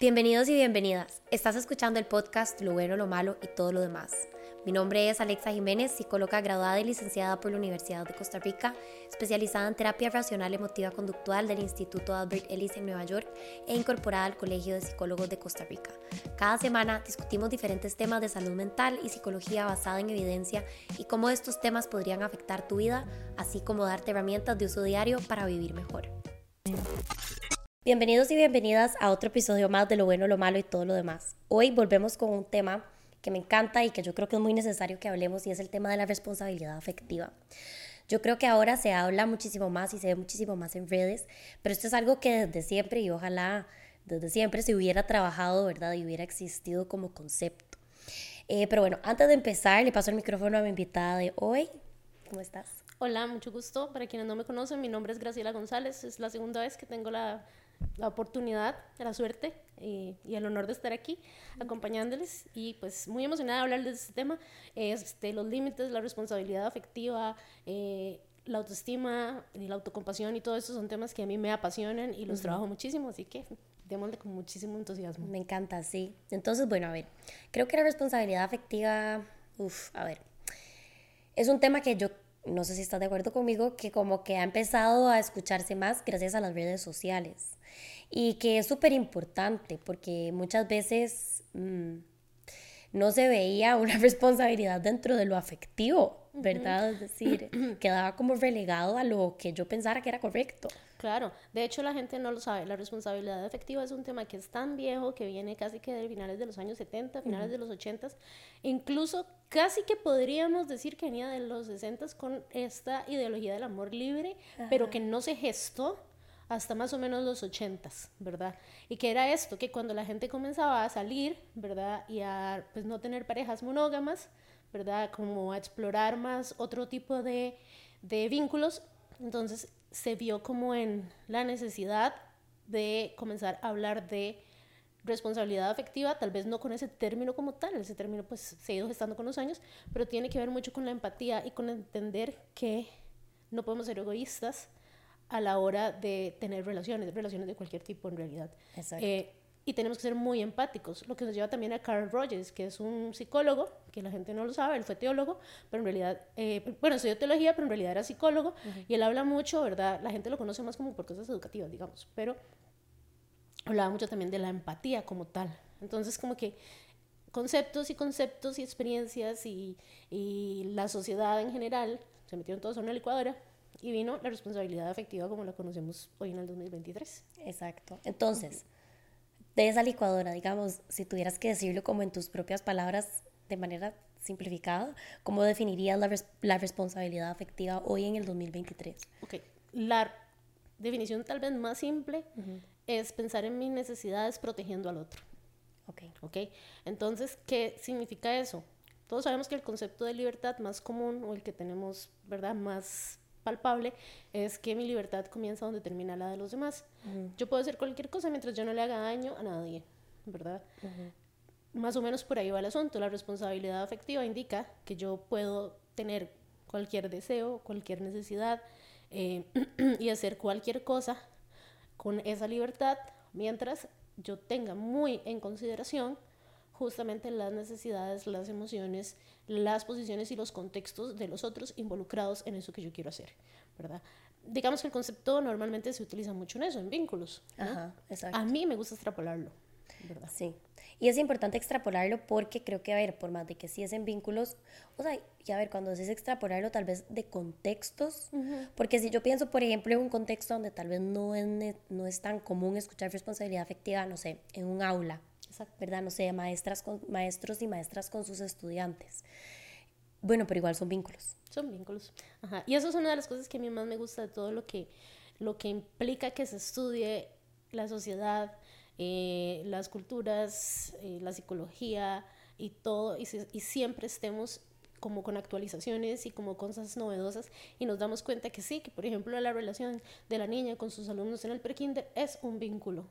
Bienvenidos y bienvenidas. Estás escuchando el podcast Lo bueno, lo malo y todo lo demás. Mi nombre es Alexa Jiménez, psicóloga graduada y licenciada por la Universidad de Costa Rica, especializada en terapia racional emotiva conductual del Instituto Albert Ellis en Nueva York e incorporada al Colegio de Psicólogos de Costa Rica. Cada semana discutimos diferentes temas de salud mental y psicología basada en evidencia y cómo estos temas podrían afectar tu vida, así como darte herramientas de uso diario para vivir mejor. Bienvenidos y bienvenidas a otro episodio más de Lo bueno, lo malo y todo lo demás. Hoy volvemos con un tema que me encanta y que yo creo que es muy necesario que hablemos y es el tema de la responsabilidad afectiva. Yo creo que ahora se habla muchísimo más y se ve muchísimo más en redes, pero esto es algo que desde siempre y ojalá desde siempre se hubiera trabajado, ¿verdad? Y hubiera existido como concepto. Eh, pero bueno, antes de empezar, le paso el micrófono a mi invitada de hoy. ¿Cómo estás? Hola, mucho gusto. Para quienes no me conocen, mi nombre es Graciela González. Es la segunda vez que tengo la la oportunidad, la suerte y, y, el honor de estar aquí acompañándoles. Y pues muy emocionada de hablar de este tema, este, los límites, la responsabilidad afectiva, eh, la autoestima y la autocompasión y todo eso son temas que a mí me apasionan y los trabajo muchísimo, así que démosle con muchísimo entusiasmo. Me encanta, sí. Entonces, bueno, a ver, creo que la responsabilidad afectiva, uff, a ver, es un tema que yo no sé si estás de acuerdo conmigo, que como que ha empezado a escucharse más gracias a las redes sociales y que es súper importante porque muchas veces mm, no se veía una responsabilidad dentro de lo afectivo, ¿verdad? Es decir, quedaba como relegado a lo que yo pensara que era correcto. Claro, de hecho la gente no lo sabe, la responsabilidad afectiva es un tema que es tan viejo que viene casi que de finales de los años 70, finales de los 80, incluso casi que podríamos decir que venía de los 60 con esta ideología del amor libre, pero que no se gestó hasta más o menos los 80, ¿verdad? Y que era esto, que cuando la gente comenzaba a salir, ¿verdad? Y a pues, no tener parejas monógamas, ¿verdad? Como a explorar más otro tipo de, de vínculos, entonces se vio como en la necesidad de comenzar a hablar de responsabilidad afectiva, tal vez no con ese término como tal, ese término pues se ha ido gestando con los años, pero tiene que ver mucho con la empatía y con entender que no podemos ser egoístas, a la hora de tener relaciones, relaciones de cualquier tipo en realidad. Eh, y tenemos que ser muy empáticos, lo que nos lleva también a Carl Rogers, que es un psicólogo, que la gente no lo sabe, él fue teólogo, pero en realidad, eh, bueno, estudió teología, pero en realidad era psicólogo, y él habla mucho, ¿verdad? La gente lo conoce más como por cosas educativas, digamos, pero hablaba mucho también de la empatía como tal. Entonces, como que conceptos y conceptos y experiencias y, y la sociedad en general se metieron todos en una licuadora y vino la responsabilidad afectiva como la conocemos hoy en el 2023. Exacto. Entonces, de esa licuadora, digamos, si tuvieras que decirlo como en tus propias palabras, de manera simplificada, ¿cómo definirías la, la responsabilidad afectiva hoy en el 2023? Ok, la definición tal vez más simple es pensar en mis necesidades protegiendo al otro. Ok. Ok, entonces, ¿qué significa eso? Todos sabemos que el concepto de libertad más común o el que tenemos, ¿verdad?, más palpable es que mi libertad comienza donde termina la de los demás. Yo puedo hacer cualquier cosa mientras yo no le haga daño a nadie, ¿verdad? Más o menos por ahí va el asunto. La responsabilidad afectiva indica que yo puedo tener cualquier deseo, cualquier necesidad eh, y hacer cualquier cosa con esa libertad mientras yo tenga muy en consideración justamente las necesidades, las emociones, las posiciones y los contextos de los otros involucrados en eso que yo quiero hacer, ¿verdad? Digamos que el concepto normalmente se utiliza mucho en eso, en vínculos. Ajá, exacto. A mí me gusta extrapolarlo, ¿verdad? Sí. Y es importante extrapolarlo porque creo que, a ver, por más de que sí es en vínculos, o sea, y a ver, cuando es extrapolarlo tal vez de contextos, porque si yo pienso, por ejemplo, en un contexto donde tal vez no es, no es tan común escuchar responsabilidad afectiva, no sé, en un aula, ¿verdad? No sé, maestras con, maestros y maestras con sus estudiantes. Bueno, pero igual son vínculos. Son vínculos. Y eso es una de las cosas que a mí más me gusta de todo lo que, lo que implica que se estudie la sociedad, eh, las culturas, eh, la psicología y todo, y, y siempre estemos como con actualizaciones y como cosas novedosas y nos damos cuenta que sí, que por ejemplo la relación de la niña con sus alumnos en el prekinder es un vínculo,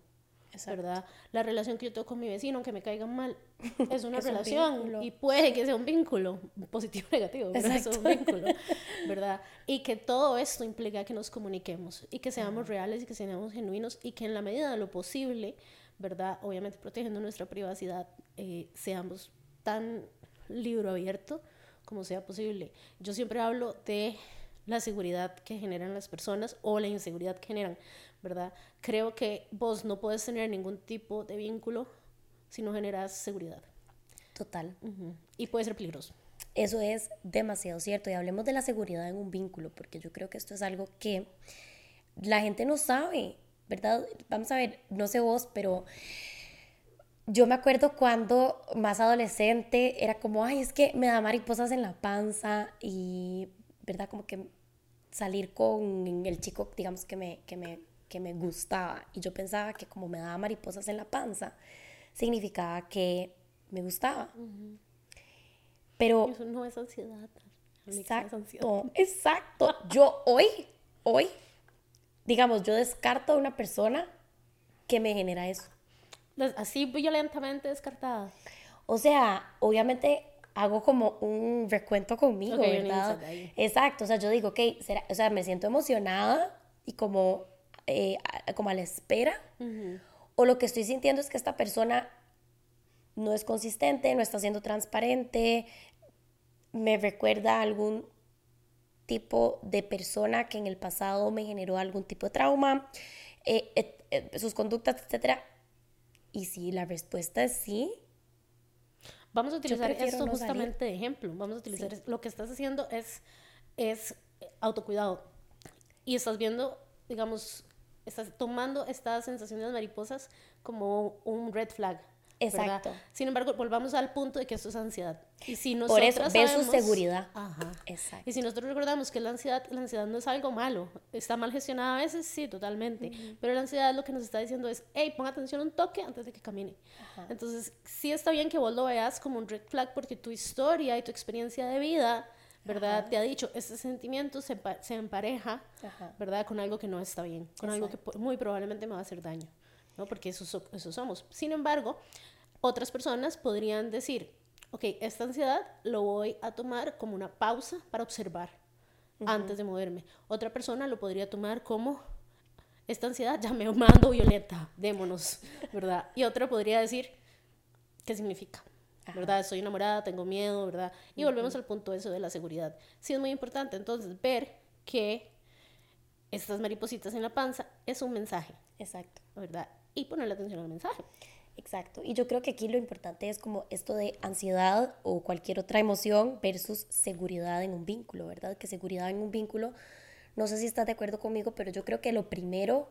¿verdad? La relación que yo tengo con mi vecino, aunque me caigan mal, es una relación y puede que sea un vínculo, positivo o negativo, pero es un vínculo, ¿verdad? Y que todo esto implica que nos comuniquemos y que seamos reales y que seamos genuinos y que en la medida de lo posible, ¿verdad? Obviamente protegiendo nuestra privacidad, eh, seamos tan libro abierto como sea posible. Yo siempre hablo de la seguridad que generan las personas o la inseguridad que generan, ¿verdad? Creo que vos no puedes tener ningún tipo de vínculo si no generas seguridad. Total. Y puede ser peligroso. Eso es demasiado cierto. Y hablemos de la seguridad en un vínculo, porque yo creo que esto es algo que la gente no sabe, ¿verdad? Vamos a ver, no sé vos, pero yo me acuerdo cuando más adolescente era como, ay, es que me da mariposas en la panza y, ¿verdad? Como que salir con el chico, digamos, que me, que me, que me gustaba. Y yo pensaba que como me daba mariposas en la panza, significaba que me gustaba. Pero... Eso no es ansiedad. Exacto, exacto. Yo hoy, hoy, digamos, yo descarto a una persona que me genera eso. Así violentamente descartada. O sea, obviamente hago como un recuento conmigo, ¿verdad? Exacto, o sea, yo digo, ok, o sea, me siento emocionada y como, eh, como a la espera, o lo que estoy sintiendo es que esta persona no es consistente, no está siendo transparente, me recuerda a algún tipo de persona que en el pasado me generó algún tipo de trauma, eh, eh, sus conductas, etc. Y si la respuesta es sí, Vamos a utilizar esto justamente de ejemplo. Vamos a utilizar lo que estás haciendo es, es autocuidado. Y estás viendo, digamos, estás tomando estas sensaciones mariposas como un red flag. Exacto. Sin embargo, volvamos al punto de que esto es ansiedad. Y si Por eso, ve su seguridad. Ajá. Exacto. Y si nosotros recordamos que la ansiedad, la ansiedad no es algo malo, está mal gestionada a veces, sí, totalmente. Pero la ansiedad lo que nos está diciendo es, hey, pon atención un toque antes de que camine. Entonces, sí está bien que vos lo veas como un red flag porque tu historia y tu experiencia de vida, ¿verdad? Te ha dicho, este sentimiento se, se empareja, ¿verdad? Con algo que no está bien, con algo que muy probablemente me va a hacer daño. ¿no? Porque eso, eso somos. Sin embargo, otras personas podrían decir, ok, esta ansiedad lo voy a tomar como una pausa para observar antes de moverme. Otra persona lo podría tomar como, esta ansiedad ya me mando violenta, démonos, ¿verdad? Y otra podría decir, ¿qué significa? ¿Verdad? Estoy enamorada, tengo miedo, ¿verdad? Y volvemos al punto eso de la seguridad. Sí es muy importante entonces ver que estas maripositas en la panza es un mensaje. Exacto. ¿Verdad? y ponerle atención al mensaje. Exacto. Y yo creo que aquí lo importante es como esto de ansiedad o cualquier otra emoción versus seguridad en un vínculo, ¿verdad? Que seguridad en un vínculo, no sé si estás de acuerdo conmigo, pero yo creo que lo primero,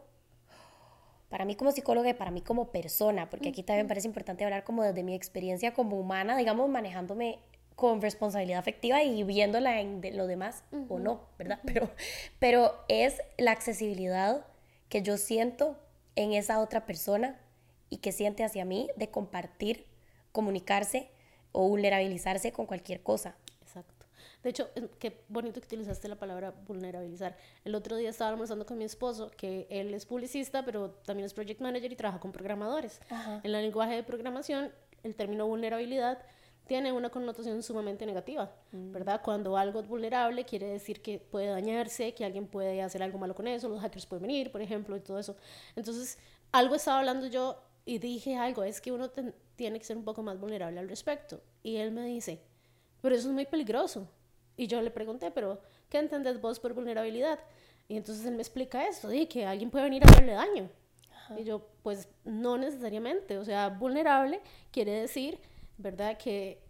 para mí como psicóloga y para mí como persona, porque aquí también parece importante hablar como desde mi experiencia como humana, digamos, manejándome con responsabilidad afectiva y viéndola en de lo demás o no, ¿verdad? pero, pero es la accesibilidad que yo siento en esa otra persona y que siente hacia mí de compartir, comunicarse o vulnerabilizarse con cualquier cosa. De hecho, qué bonito que utilizaste la palabra vulnerabilizar. El otro día estaba almorzando con mi esposo, que él es publicista, pero también es project manager y trabaja con programadores. En el lenguaje de programación, el término vulnerabilidad tiene una connotación sumamente negativa, mm. ¿verdad? Cuando algo es vulnerable quiere decir que puede dañarse, que alguien puede hacer algo malo con eso, los hackers pueden venir, por ejemplo, y todo eso. Entonces, algo estaba hablando yo y dije algo, es que uno tiene que ser un poco más vulnerable al respecto. Y él me dice, pero eso es muy peligroso. Y yo le pregunté, pero ¿qué entendés vos por vulnerabilidad? Y entonces él me explica esto, dije que alguien puede venir a hacerle daño. Y yo, pues no necesariamente, o sea, vulnerable quiere decir ¿verdad? Que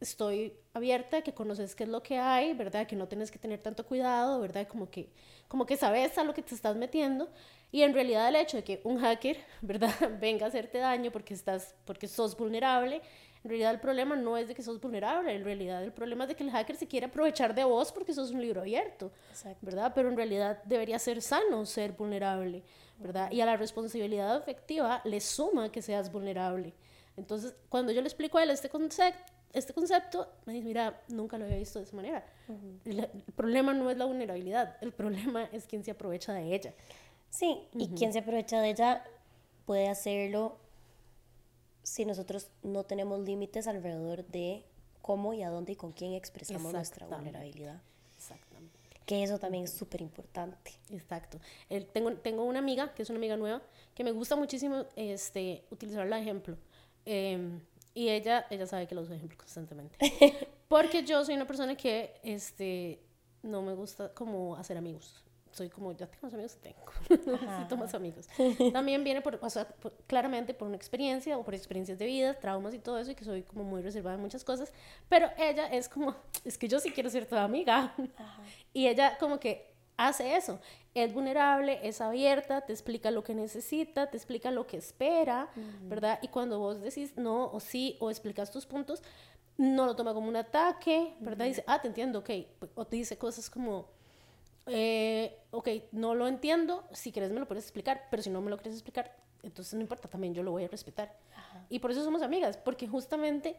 estoy abierta, que conoces qué es lo que hay, ¿verdad? Que no tienes que tener tanto cuidado, ¿verdad? Como que, como que sabes a lo que te estás metiendo. Y en realidad el hecho de que un hacker, ¿verdad? Venga a hacerte daño porque, estás, porque sos vulnerable, en realidad el problema no es de que sos vulnerable, en realidad el problema es de que el hacker se quiere aprovechar de vos porque sos un libro abierto, ¿verdad? Pero en realidad debería ser sano ser vulnerable, ¿verdad? Y a la responsabilidad efectiva le suma que seas vulnerable. Entonces, cuando yo le explico a él este concepto, este concepto, me dice, mira, nunca lo había visto de esa manera. el, problema no es la vulnerabilidad, el problema es quién se aprovecha de ella. Sí, y quien se aprovecha de ella puede hacerlo si nosotros no tenemos límites alrededor de cómo y a dónde y con quién expresamos nuestra vulnerabilidad. Exactamente. Que eso también es súper importante. Exacto. Tengo, tengo una amiga, que es una amiga nueva, que me gusta muchísimo este, utilizarla de ejemplo. Em, y ella, ella sabe que lo uso ejemplo constantemente. Porque yo soy una persona que este, no me gusta como hacer amigos. Soy como, ya tengo los amigos tengo, necesito más amigos. También viene por, o sea, claramente por una experiencia o por experiencias de vida, traumas y todo eso, y que soy como muy reservada en muchas cosas. Pero ella es como, es que yo sí quiero ser tu amiga. Y ella como que hace eso. Es vulnerable, es abierta, te explica lo que necesita, te explica lo que espera, ¿verdad? Y cuando vos decís no o sí o explicas tus puntos, no lo toma como un ataque, ¿verdad? Dice, ah, te entiendo, ok. O te dice cosas como, eh, ok, no lo entiendo, si quieres me lo puedes explicar, pero si no me lo quieres explicar, entonces no importa, también yo lo voy a respetar. Y por eso somos amigas, porque justamente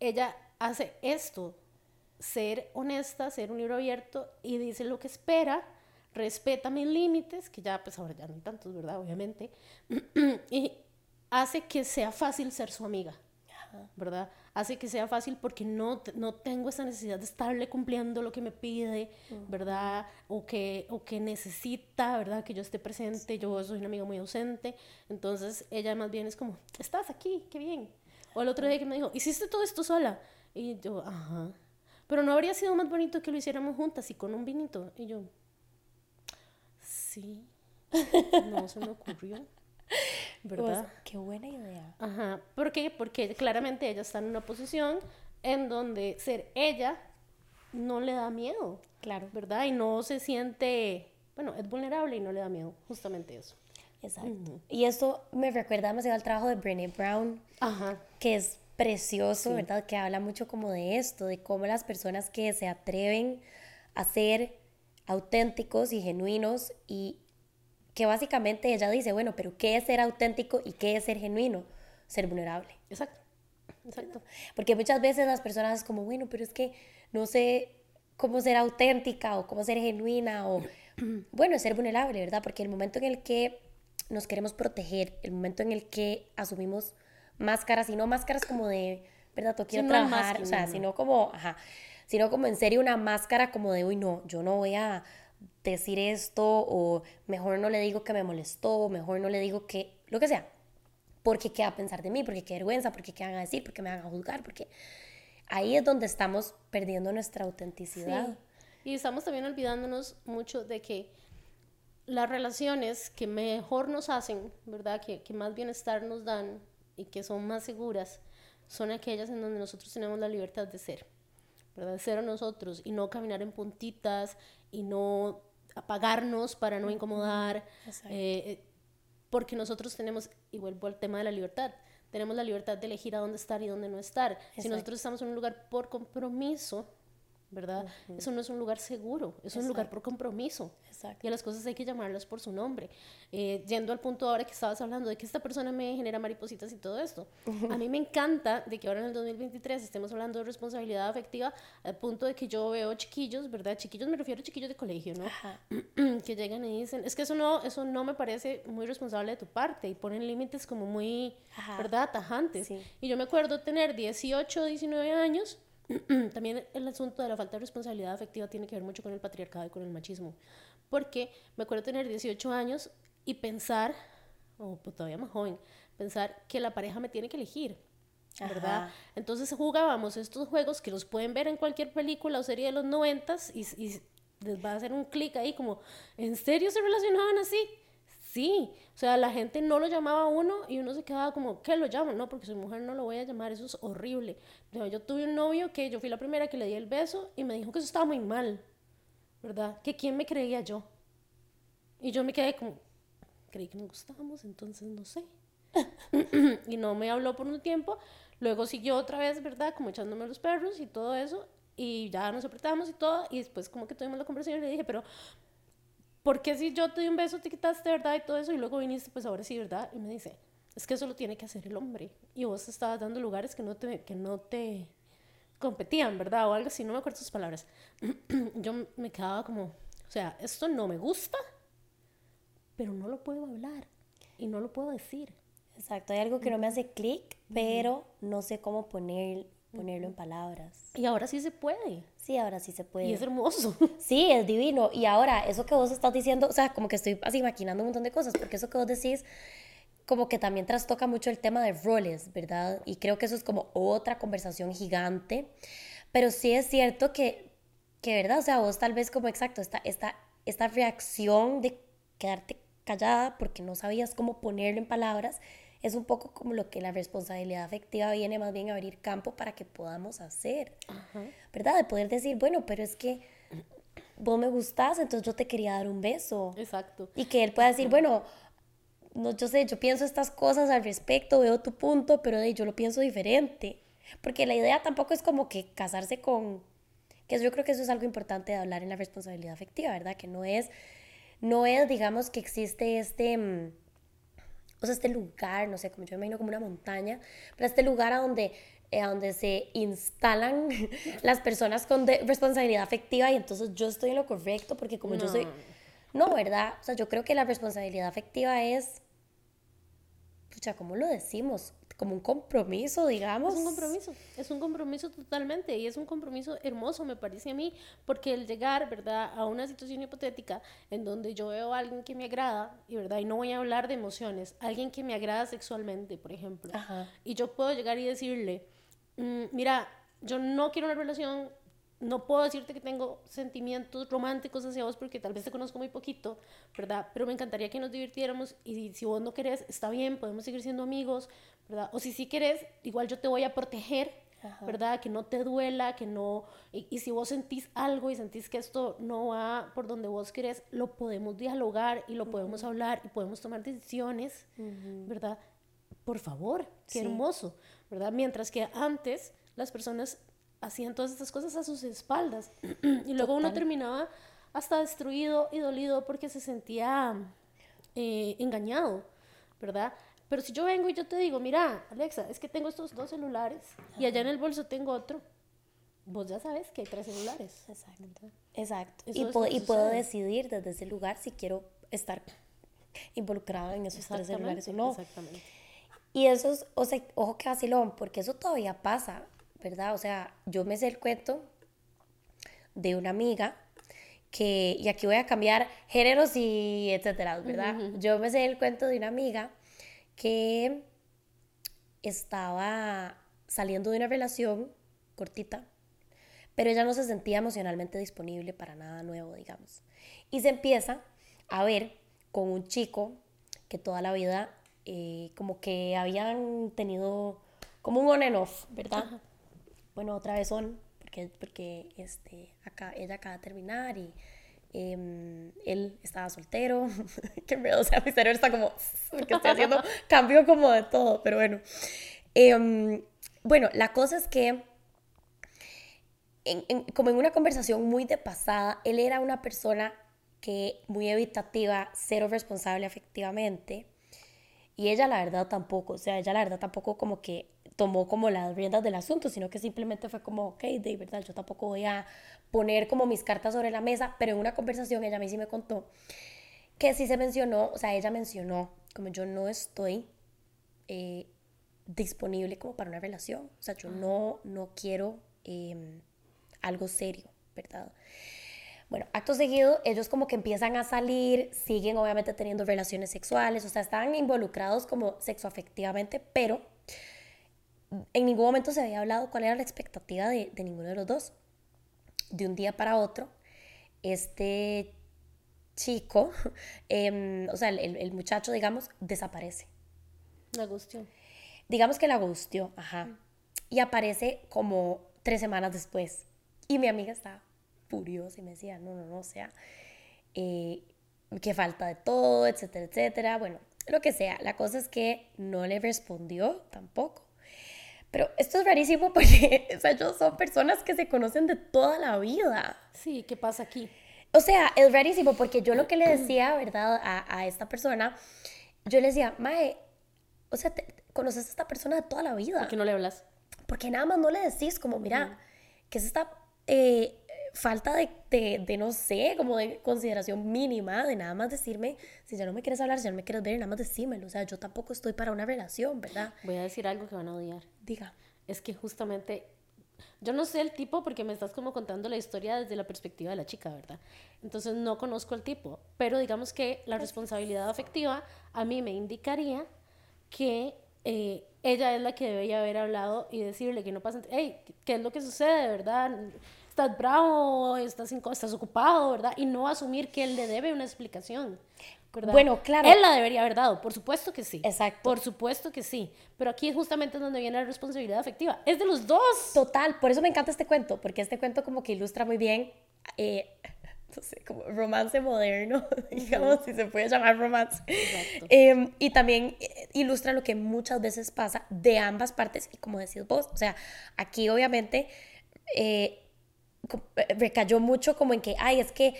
ella hace esto, ser honesta, ser un libro abierto y dice lo que espera, respeta mis límites, que ya pues ahora ya no hay tantos, ¿verdad? Obviamente, y hace que sea fácil ser su amiga. ¿Verdad? Hace que sea fácil porque no, no tengo esa necesidad de estarle cumpliendo lo que me pide, ¿verdad? O que, o que necesita, ¿verdad? Que yo esté presente, yo soy una amiga muy ausente, entonces ella más bien es como, estás aquí, qué bien. O el otro día que me dijo, hiciste todo esto sola. Y yo, ajá. Pero no habría sido más bonito que lo hiciéramos juntas y con un vinito. Y yo, sí, no se me ocurrió. ¿Verdad? Pues, qué buena idea. Ajá. ¿Por qué? Porque claramente ella está en una posición en donde ser ella no le da miedo. Claro. ¿Verdad? Y no se siente, bueno, es vulnerable y no le da miedo, justamente eso. Exacto. Y esto me recuerda demasiado al trabajo de Brené Brown, Ajá. que es precioso, ¿verdad? Que habla mucho como de esto, de cómo las personas que se atreven a ser auténticos y genuinos y que básicamente ella dice, bueno, pero ¿qué es ser auténtico y qué es ser genuino? Ser vulnerable. Exacto. Exacto. Porque muchas veces las personas como, bueno, pero es que no sé cómo ser auténtica o cómo ser genuina o, bueno, ser vulnerable, ¿verdad? Porque el momento en el que nos queremos proteger, el momento en el que asumimos máscaras, y no máscaras como de, ¿verdad? Tú quiero trabajar, o sea, sino como, ajá, sino como en serio una máscara como de, uy, no, yo no voy a decir esto o mejor no le digo que me molestó, mejor no le digo que lo que sea. Porque qué va a pensar de mí, porque qué vergüenza, porque qué van a decir, porque me van a juzgar, porque ahí es donde estamos perdiendo nuestra autenticidad. Y estamos también olvidándonos mucho de que las relaciones que mejor nos hacen, ¿verdad? Que, que más bienestar nos dan y que son más seguras, son aquellas en donde nosotros tenemos la libertad de ser, ¿verdad? Ser nosotros y no caminar en puntitas y no apagarnos para no incomodar, eh, eh, porque nosotros tenemos, y vuelvo al tema de la libertad, tenemos la libertad de elegir a dónde estar y dónde no estar. Si nosotros estamos en un lugar por compromiso, ¿verdad? Eso no es un lugar seguro, es un lugar por compromiso. Y a las cosas hay que llamarlas por su nombre. Eh, yendo al punto ahora que estabas hablando de que esta persona me genera maripositas y todo esto. A mí me encanta de que ahora en el 2023 estemos hablando de responsabilidad afectiva al punto de que yo veo chiquillos, ¿verdad? Chiquillos me refiero a chiquillos de colegio, ¿no? que llegan y dicen, es que eso no, eso no me parece muy responsable de tu parte y ponen límites como muy, ¿verdad? Tajantes. Y yo me acuerdo tener 18, 19 años También el asunto de la falta de responsabilidad afectiva tiene que ver mucho con el patriarcado y con el machismo. Porque me acuerdo tener 18 años y pensar, o pues todavía más joven, pensar que la pareja me tiene que elegir. ¿verdad? Entonces jugábamos estos juegos que los pueden ver en cualquier película o serie de los noventas y, y les va a hacer un clic ahí como, ¿en serio se relacionaban así? Sí, o sea, la gente no lo llamaba a uno y uno se quedaba como, ¿qué lo llamo? No, porque soy mujer no lo voy a llamar, eso es horrible. Yo tuve un novio que yo fui la primera que le di el beso y me dijo que eso estaba muy mal, ¿verdad? Que quién me creía yo. Y yo me quedé como, creí que nos gustábamos, entonces no sé. y no me habló por un tiempo. Luego siguió otra vez, ¿verdad? Como echándome los perros y todo eso. Y ya nos apretamos y todo. Y después como que tuvimos la conversación y le dije, pero ¿por qué si yo te di un beso te quitaste, verdad? Y todo eso, y luego viniste, pues ahora sí, ¿verdad? Y me dice, es que eso lo tiene que hacer el hombre. Y vos estabas dando lugares que no te, que no te competían, ¿verdad? O algo así, no me acuerdo sus palabras. yo me quedaba como, o sea, esto no me gusta, pero no lo puedo hablar y no lo puedo decir. Exacto, hay algo que no me hace clic, pero no sé cómo poner ponerlo en palabras. Y ahora sí se puede. Sí, ahora sí se puede. Y es hermoso. Sí, es divino. Y ahora, eso que vos estás diciendo, o sea, como que estoy así maquinando un montón de cosas, porque eso que vos decís, como que también trastoca mucho el tema de roles, ¿verdad? Y creo que eso es como otra conversación gigante. Pero sí es cierto que, que ¿verdad? O sea, vos tal vez como exacto, esta, esta, esta reacción de quedarte callada porque no sabías cómo ponerlo en palabras, es un poco como lo que la responsabilidad afectiva viene más bien a abrir campo para que podamos hacer, ¿verdad? De poder decir, bueno, pero es que vos me gustás, entonces yo te quería dar un beso. Exacto. Y que él pueda decir, bueno, no, yo sé, yo pienso estas cosas al respecto, veo tu punto, pero yo lo pienso diferente. Porque la idea tampoco es como que casarse con, que yo creo que eso es algo importante de hablar en la responsabilidad afectiva, ¿verdad? Que no es, no es, digamos, que existe este mm, o sea, este lugar, no sé, como yo me imagino como una montaña, pero este lugar a donde, eh, a donde se instalan las personas con responsabilidad afectiva y entonces yo estoy en lo correcto porque como yo soy... No, ¿verdad? O sea, yo creo que la responsabilidad afectiva es... Pucha, ¿cómo lo decimos? Como un compromiso, digamos. Es un compromiso, es un compromiso totalmente y es un compromiso hermoso, me parece a mí, porque el llegar, ¿verdad?, a una situación hipotética en donde yo veo a alguien que me agrada, y verdad, y no voy a hablar de emociones, alguien que me agrada sexualmente, por ejemplo, y yo puedo llegar y decirle, mm, mira, yo no quiero una relación no puedo decirte que tengo sentimientos románticos hacia vos porque tal vez te conozco muy poquito, ¿verdad? Pero me encantaría que nos divirtiéramos y si vos no querés, está bien, podemos seguir siendo amigos, ¿verdad? O si sí querés, igual yo te voy a proteger, ¿verdad? Que no te duela, que no... Y, si vos sentís algo y sentís que esto no va por donde vos querés, lo podemos dialogar y lo podemos hablar y podemos tomar decisiones, ¿verdad? Por favor, qué hermoso, ¿verdad? Mientras que antes las personas hacían todas estas cosas a sus espaldas. y luego uno terminaba hasta destruido y dolido porque se sentía eh, engañado, ¿verdad? Pero si yo vengo y yo te digo, mira, Alexa, es que tengo estos dos celulares y allá en el bolso tengo otro, vos ya sabes que hay tres celulares. Exacto. Exacto. Y, y puedo decidir desde ese lugar si quiero estar involucrada en esos tres celulares o no. Exactamente. Y eso es, o sea, ojo que vacilón, porque eso todavía pasa. ¿Verdad? O sea, yo me sé el cuento de una amiga que, y aquí voy a cambiar géneros y etcétera, ¿verdad? Yo me sé el cuento de una amiga que estaba saliendo de una relación cortita, pero ella no se sentía emocionalmente disponible para nada nuevo, digamos. Y se empieza a ver con un chico que toda la vida eh, como que habían tenido como un on and off, ¿verdad? Bueno, otra vez son, porque, porque este, acá, ella acaba de terminar y em, él estaba soltero, que me o sea, mi cerebro está como, que estoy haciendo cambio como de todo, pero bueno. Em, bueno, la cosa es que, como en una conversación muy de pasada, él era una persona que muy evitativa, cero responsable afectivamente, y ella la verdad tampoco, o sea, ella la verdad tampoco como que tomó como las riendas del asunto, sino que simplemente fue como, ok, de verdad, yo tampoco voy a poner como mis cartas sobre la mesa, pero en una conversación ella a mí sí me contó que sí se mencionó, o sea, ella mencionó, como yo no estoy eh, disponible como para una relación, o sea, yo no, no quiero em, algo serio, ¿verdad? Bueno, acto seguido, ellos como que empiezan a salir, siguen obviamente teniendo relaciones sexuales, o sea, están involucrados como sexoafectivamente, pero en ningún momento se había hablado cuál era la expectativa de, ninguno de los dos. De un día para otro, este chico, em, o sea, el, muchacho, digamos, desaparece. La gustió. Digamos que la gustió, ajá. Y aparece como tres semanas después. Y mi amiga estaba furiosa y me decía, no, no, no, o sea, eh, que falta de todo, etcétera, etcétera. Bueno, lo que sea. La cosa es que no le respondió tampoco. Pero esto es rarísimo porque, o sea, ellos son personas que se conocen de toda la vida. Sí, ¿qué pasa aquí? O sea, es rarísimo porque yo lo que le decía, ¿verdad? A, a esta persona, yo le decía, Mae, o sea, conoces a esta persona de toda la vida. ¿Por qué no le hablas? Porque nada más no le decís como, mira, que es esta eh, falta de, de, no sé, como de consideración mínima, de nada más decirme, si ya no me quieres hablar, si ya no me quieres ver, nada más decímelo. O sea, yo tampoco estoy para una relación, ¿verdad? Voy a decir algo que van a odiar. Diga. Es que justamente yo no sé el tipo porque me estás como contando la historia desde la perspectiva de la chica, ¿verdad? Entonces no conozco el tipo, pero digamos que la responsabilidad afectiva a mí me indicaría que eh, ella es la que debería haber hablado y decirle que no pasa, hey, ¿qué es lo que sucede, verdad? Estás bravo, estás, estás ocupado, ¿verdad? Y no asumir que él le debe una explicación. Bueno, claro. Él la debería haber dado, por supuesto que sí. Exacto. Por supuesto que sí. Pero aquí justamente es donde viene la responsabilidad afectiva. Es de los dos. Total, por eso me encanta este cuento, porque este cuento como que ilustra muy bien, eh, no sé, como romance moderno, digamos, si se puede llamar romance. Exacto. Em, y también eh, ilustra lo que muchas veces pasa de ambas partes, y como decís vos, o sea, aquí obviamente... Eh, recayó mucho como en que, ay, es que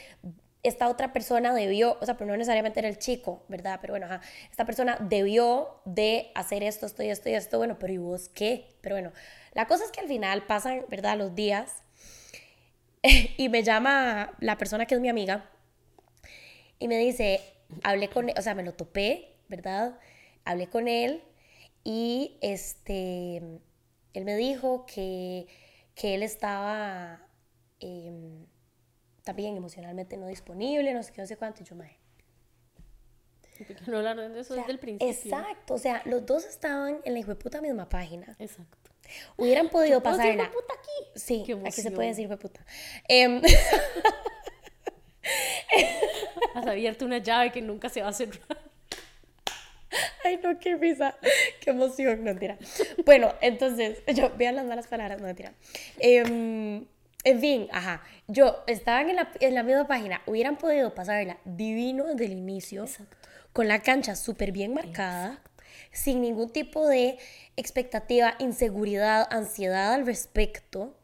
esta otra persona debió, o sea, pero no necesariamente era el chico, ¿verdad? Pero bueno, ajá, esta persona debió de hacer esto, esto y esto y esto, bueno, pero ¿y vos qué? Pero bueno, la cosa es que al final pasan, ¿verdad? Los días y me llama la persona que es mi amiga y me dice, hablé con él, o sea, me lo topé, ¿verdad? Hablé con él y este, él me dijo que, que él estaba... Eh, también emocionalmente no disponible, no sé qué, no sé cuánto, y yo, mae. No hablaron de eso desde el principio. Exacto, o sea, los dos estaban en la hijo puta misma página. Exacto. Hubieran podido pasarla. puta aquí? Sí, aquí se puede decir puta. Eh, Has abierto una llave que nunca se va a cerrar. Ay, no, qué risa, qué emoción, no tira. Bueno, entonces, yo, vean las malas palabras, no tira. Eh, en fin, ajá. Yo estaba en la, en la misma página. Hubieran podido pasarla divino desde el inicio. Con la cancha súper bien marcada. Sin ningún tipo de expectativa, inseguridad, ansiedad al respecto.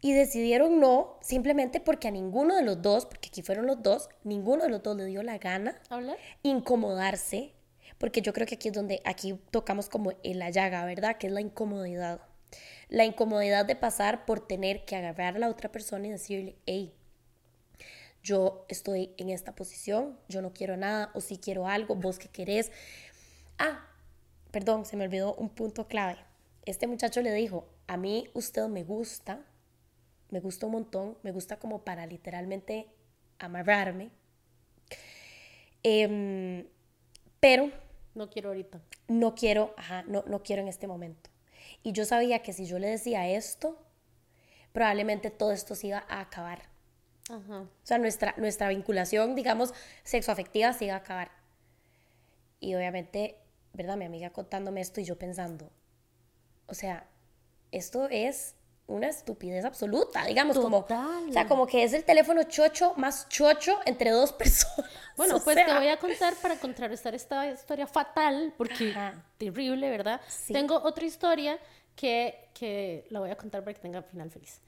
Y decidieron no, simplemente porque a ninguno de los dos, porque aquí fueron los dos, ninguno de los dos le dio la gana ¿Hablar? incomodarse. Porque yo creo que aquí es donde, aquí tocamos como en la llaga, ¿verdad? Que es la incomodidad la incomodidad de pasar por tener que agarrar a la otra persona y decirle, hey, yo estoy en esta posición, yo no quiero nada, o si quiero algo, vos que querés. Ah, perdón, se me olvidó un punto clave. Este muchacho le dijo, a mí usted me gusta, me gusta un montón, me gusta como para literalmente amarrarme. Em, pero... No quiero ahorita. No quiero, ajá, no, no quiero en este momento. Y yo sabía que si yo le decía esto, probablemente todo esto se iba a acabar. O sea, nuestra, nuestra vinculación, digamos, sexoafectiva se iba a acabar. Y obviamente, ¿verdad? Mi amiga contándome esto y yo pensando, o sea, esto es una estupidez absoluta, digamos, como, o sea, como que es el teléfono chocho más chocho entre dos personas. Bueno, pues te voy a contar para contrarrestar esta historia fatal, porque terrible, ¿verdad? Tengo otra historia que, que la voy a contar para que tenga final feliz.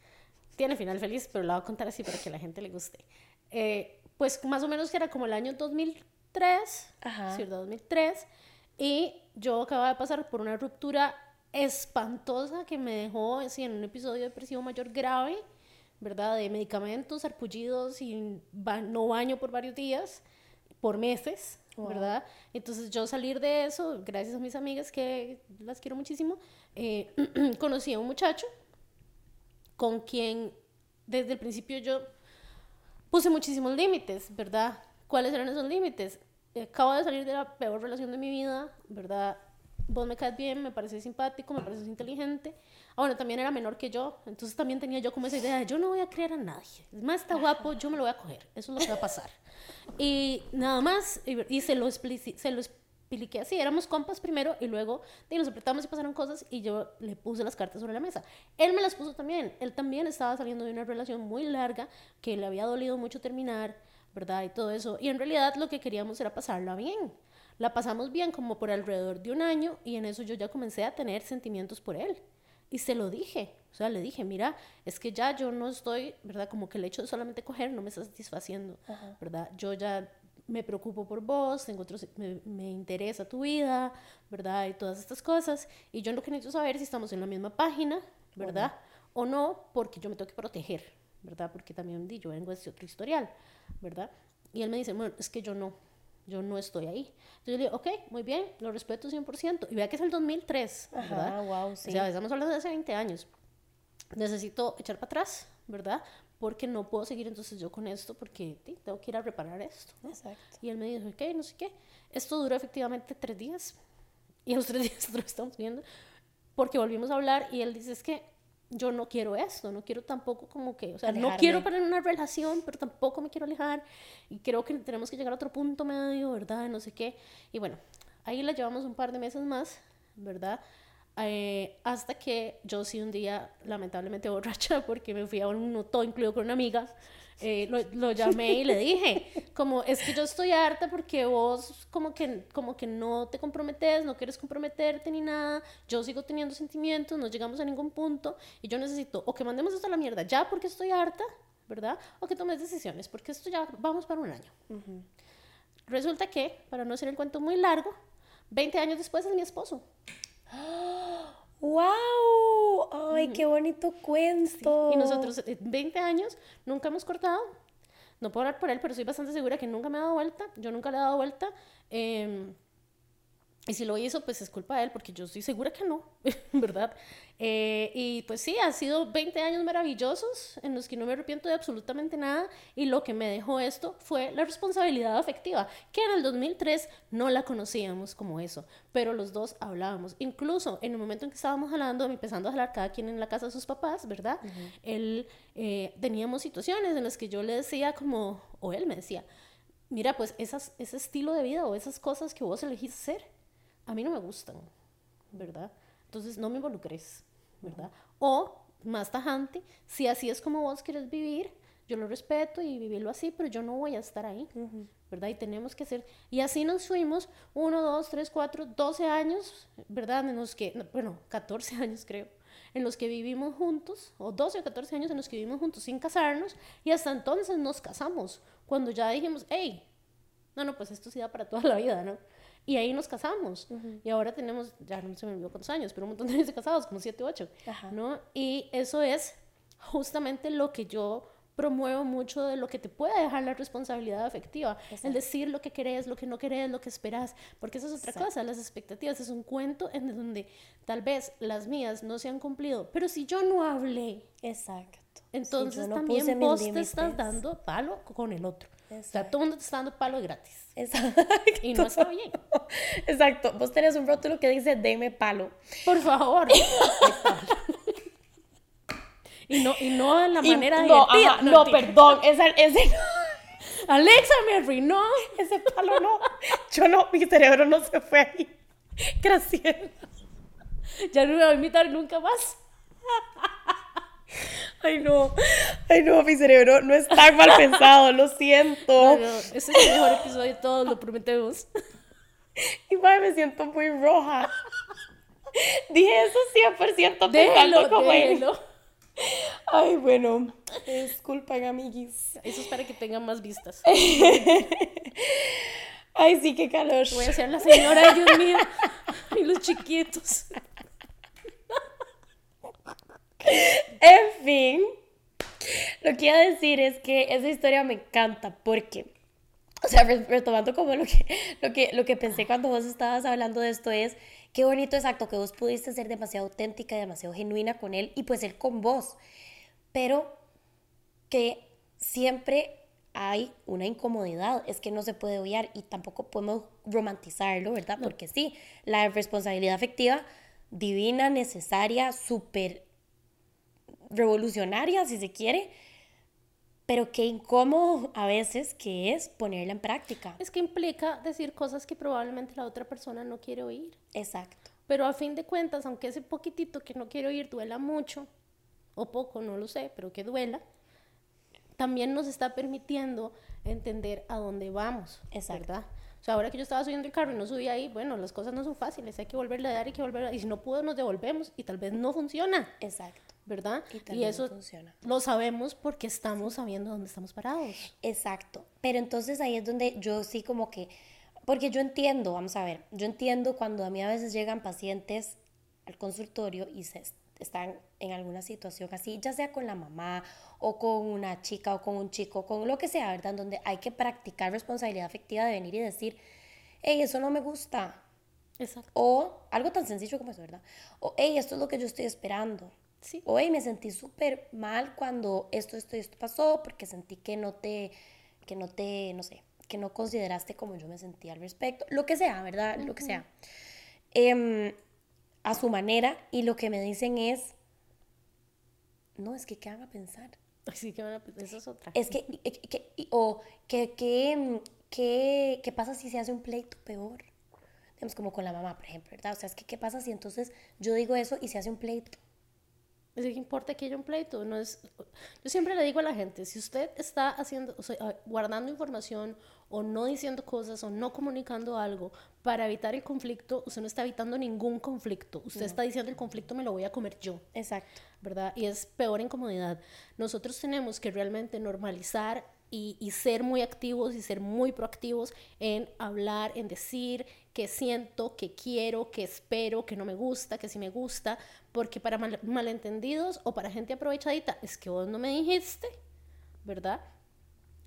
Tiene final feliz, pero la voy a contar así para que a la gente le guste. Eh, pues más o menos que era como el año 2003, Ajá. ¿cierto? 2003, y yo acababa de pasar por una ruptura espantosa que me dejó así, en un episodio depresivo mayor grave, ¿verdad? De medicamentos, arpullidos y no baño por varios días, por meses, ¿verdad? Entonces yo salir de eso, gracias a mis amigas que las quiero muchísimo, eh, conocí a un muchacho con quien desde el principio yo puse muchísimos límites, ¿verdad? ¿Cuáles eran esos límites? Acabo de salir de la peor relación de mi vida, ¿verdad? vos me caes bien, me pareces simpático, me pareces inteligente. Ah, bueno, también era menor que yo, entonces también tenía yo como esa idea de yo no voy a creer a nadie. Es más, está guapo, yo me lo voy a coger. Eso es lo que va a pasar. Y nada más, y, se, lo se lo expliqué así. Éramos compas primero y luego y nos apretamos y pasaron cosas y yo le puse las cartas sobre la mesa. Él me las puso también. Él también estaba saliendo de una relación muy larga que le había dolido mucho terminar, ¿verdad? Y todo eso. Y en realidad lo que queríamos era pasarla bien. La pasamos bien como por alrededor de un año y en eso yo ya comencé a tener sentimientos por él. Y se lo dije, o sea, le dije, mira, es que ya yo no estoy, ¿verdad? Como que el hecho de solamente coger no me está satisfaciendo, ¿verdad? Yo ya me preocupo por vos, tengo otros, me, me, interesa tu vida, ¿verdad? Y todas estas cosas. Y yo lo que necesito saber si estamos en la misma página, ¿verdad? O no, porque yo me tengo que proteger, ¿verdad? Porque también di, yo vengo de ese otro historial, ¿verdad? Y él me dice, bueno, es que yo no, yo no estoy ahí. Entonces yo le digo, ok, muy bien, lo respeto 100%. Y vea que es el 2003, ¿verdad? wow, sí. O sea, estamos hablando de hace 20 años. necesito echar para atrás, ¿verdad? Porque no puedo seguir entonces yo con esto porque tengo que ir a reparar esto. Exacto. Y él me dijo, ok, no sé qué. Esto duró efectivamente tres días. Y a los tres días nosotros estamos viendo. Porque volvimos a hablar y él dice, es que yo no quiero esto, no quiero tampoco como que, o sea, no quiero poner una relación, pero tampoco me quiero alejar y creo que tenemos que llegar a otro punto medio, ¿verdad? No sé qué. Y bueno, ahí la llevamos un par de meses más, ¿verdad? Eh, hasta que yo sí un día, lamentablemente borracha, porque me fui a un todo incluido con una amiga, eh, lo, lo, llamé y le dije, como es que yo estoy harta porque vos como que, como que no te comprometes, no quieres comprometerte ni nada, yo sigo teniendo sentimientos, no llegamos a ningún punto y yo necesito o que mandemos esto a la mierda ya porque estoy harta, ¿verdad? O que tomes decisiones porque esto ya vamos para un año. Resulta que, para no hacer el cuento muy largo, 20 años después es mi esposo. ¡Wow! ¡Ay, qué bonito cuento! Y nosotros, 20 años, nunca hemos cortado. No puedo hablar por él, pero estoy bastante segura que nunca me ha dado vuelta. Yo nunca le he dado vuelta. Eh, y si lo hizo, pues es culpa de él, porque yo estoy segura que no, ¿verdad? Eh, y pues sí, ha sido 20 años maravillosos en los que no me arrepiento de absolutamente nada. Y lo que me dejó esto fue la responsabilidad afectiva, que en el 2003 no la conocíamos como eso, pero los dos hablábamos. Incluso en el momento en que estábamos hablando, empezando a hablar cada quien en la casa de sus papás, ¿verdad? Él, eh, teníamos situaciones en las que yo le decía como, o él me decía, mira, pues esas, ese estilo de vida o esas cosas que vos elegís hacer a mí no me gustan, ¿verdad? Entonces no me involucres, ¿verdad? O, más tajante, si así es como vos quieres vivir, yo lo respeto y vivirlo así, pero yo no voy a estar ahí, ¿verdad? Y tenemos que ser, y así nos fuimos, uno, dos, tres, cuatro, doce años, ¿verdad? En los que, bueno, 14 años creo, en los que vivimos juntos, o 12 o 14 años en los que vivimos juntos sin casarnos, y hasta entonces nos casamos, cuando ya dijimos, hey, no, no, pues esto sí da para toda la vida, ¿no? Y ahí nos casamos. Y ahora tenemos, ya no se me olvidó cuántos años, pero un montón de años de casados, como siete, ocho, ¿no? Y eso es justamente lo que yo promuevo mucho de lo que te puede dejar la responsabilidad afectiva, el decir lo que querés, lo que no querés, lo que esperas, porque eso es otra cosa, las expectativas es un cuento en donde tal vez las mías no se han cumplido, pero si yo no hablé, exacto. Entonces también vos te estás dando palo con el otro. O sea, todo el mundo te está dando palo gratis. Exacto. Y no está bien. Exacto. Vos tenés un rótulo que dice, deme palo. Por favor. y no, y no de la manera no, no, no, perdón. Ese, ese Alexa me arruinó. Ese palo no. Yo no, mi cerebro no se fue ahí. Gracias. Ya no me voy a invitar nunca más. Ay, no. Ay, no, mi cerebro no es tan mal pensado, lo siento. ese es el mejor episodio de todos, lo prometemos. Y me siento muy roja. Dije eso 100% pensando como déjelo. Ay, bueno. Disculpen, amiguis. Eso es para que tengan más vistas. Ay, sí, qué calor. Voy a ser la señora, Dios mío. Y los chiquitos. En fin, lo que iba a decir es que esa historia me encanta porque, o sea, retomando como lo que, lo que, lo que pensé cuando vos estabas hablando de esto es, qué bonito exacto que vos pudiste ser demasiado auténtica y demasiado genuina con él y pues él con vos, pero que siempre hay una incomodidad, es que no se puede obviar y tampoco podemos romantizarlo, ¿verdad? Porque sí, la responsabilidad afectiva divina, necesaria, súper revolucionaria, si se quiere, pero qué incómodo a veces que es ponerla en práctica. Es que implica decir cosas que probablemente la otra persona no quiere oír. Exacto. Pero a fin de cuentas, aunque ese poquitito que no quiere oír duela mucho, o poco, no lo sé, pero que duela, también nos está permitiendo entender a dónde vamos. Exacto. ¿verdad? O sea, ahora que yo estaba subiendo el carro y no subí ahí, bueno, las cosas no son fáciles, hay que volverle a dar, hay que volver a... Y si no puedo, nos devolvemos y tal vez no funciona. Exacto. ¿Verdad? Y, eso lo sabemos porque estamos sabiendo dónde estamos parados. Exacto. Pero entonces ahí es donde yo sí como que, porque yo entiendo, vamos a ver, yo entiendo cuando a mí a veces llegan pacientes al consultorio y se están en alguna situación así, ya sea con la mamá o con una chica o con un chico, con lo que sea, ¿verdad? Donde hay que practicar responsabilidad afectiva de venir y decir, hey, eso no me gusta. Exacto. O algo tan sencillo como eso, ¿verdad? O, hey, esto es lo que yo estoy esperando Sí. Hoy me sentí súper mal cuando esto, esto y esto pasó porque sentí que no te, que no te, no sé, que no consideraste como yo me sentía al respecto. Lo que sea, ¿verdad? Lo que sea. Em, a su manera y lo que me dicen es, no, es que ¿qué van a pensar? Sí, que van a pensar, eso es otra. Es que, que- que- o que, que, em, que- ¿qué pasa si se hace un pleito peor? Digamos, como con la mamá, por ejemplo, ¿verdad? O sea, es que, ¿qué pasa si entonces yo digo eso y se hace un pleito? Es que importa que haya un pleito, no es... Yo siempre le digo a la gente, si usted está haciendo, o sea, ah, guardando información o no diciendo cosas o no comunicando algo para evitar el conflicto, usted no está evitando ningún conflicto. Usted está diciendo el conflicto me lo voy a comer yo. Exacto. ¿verdad? Y es peor incomodidad. Nosotros tenemos que realmente normalizar y, y ser muy activos y ser muy proactivos en hablar, en decir que siento, que quiero, que espero, que no me gusta, que sí me gusta, porque para mal- malentendidos o para gente aprovechadita, es que vos no me dijiste, ¿verdad?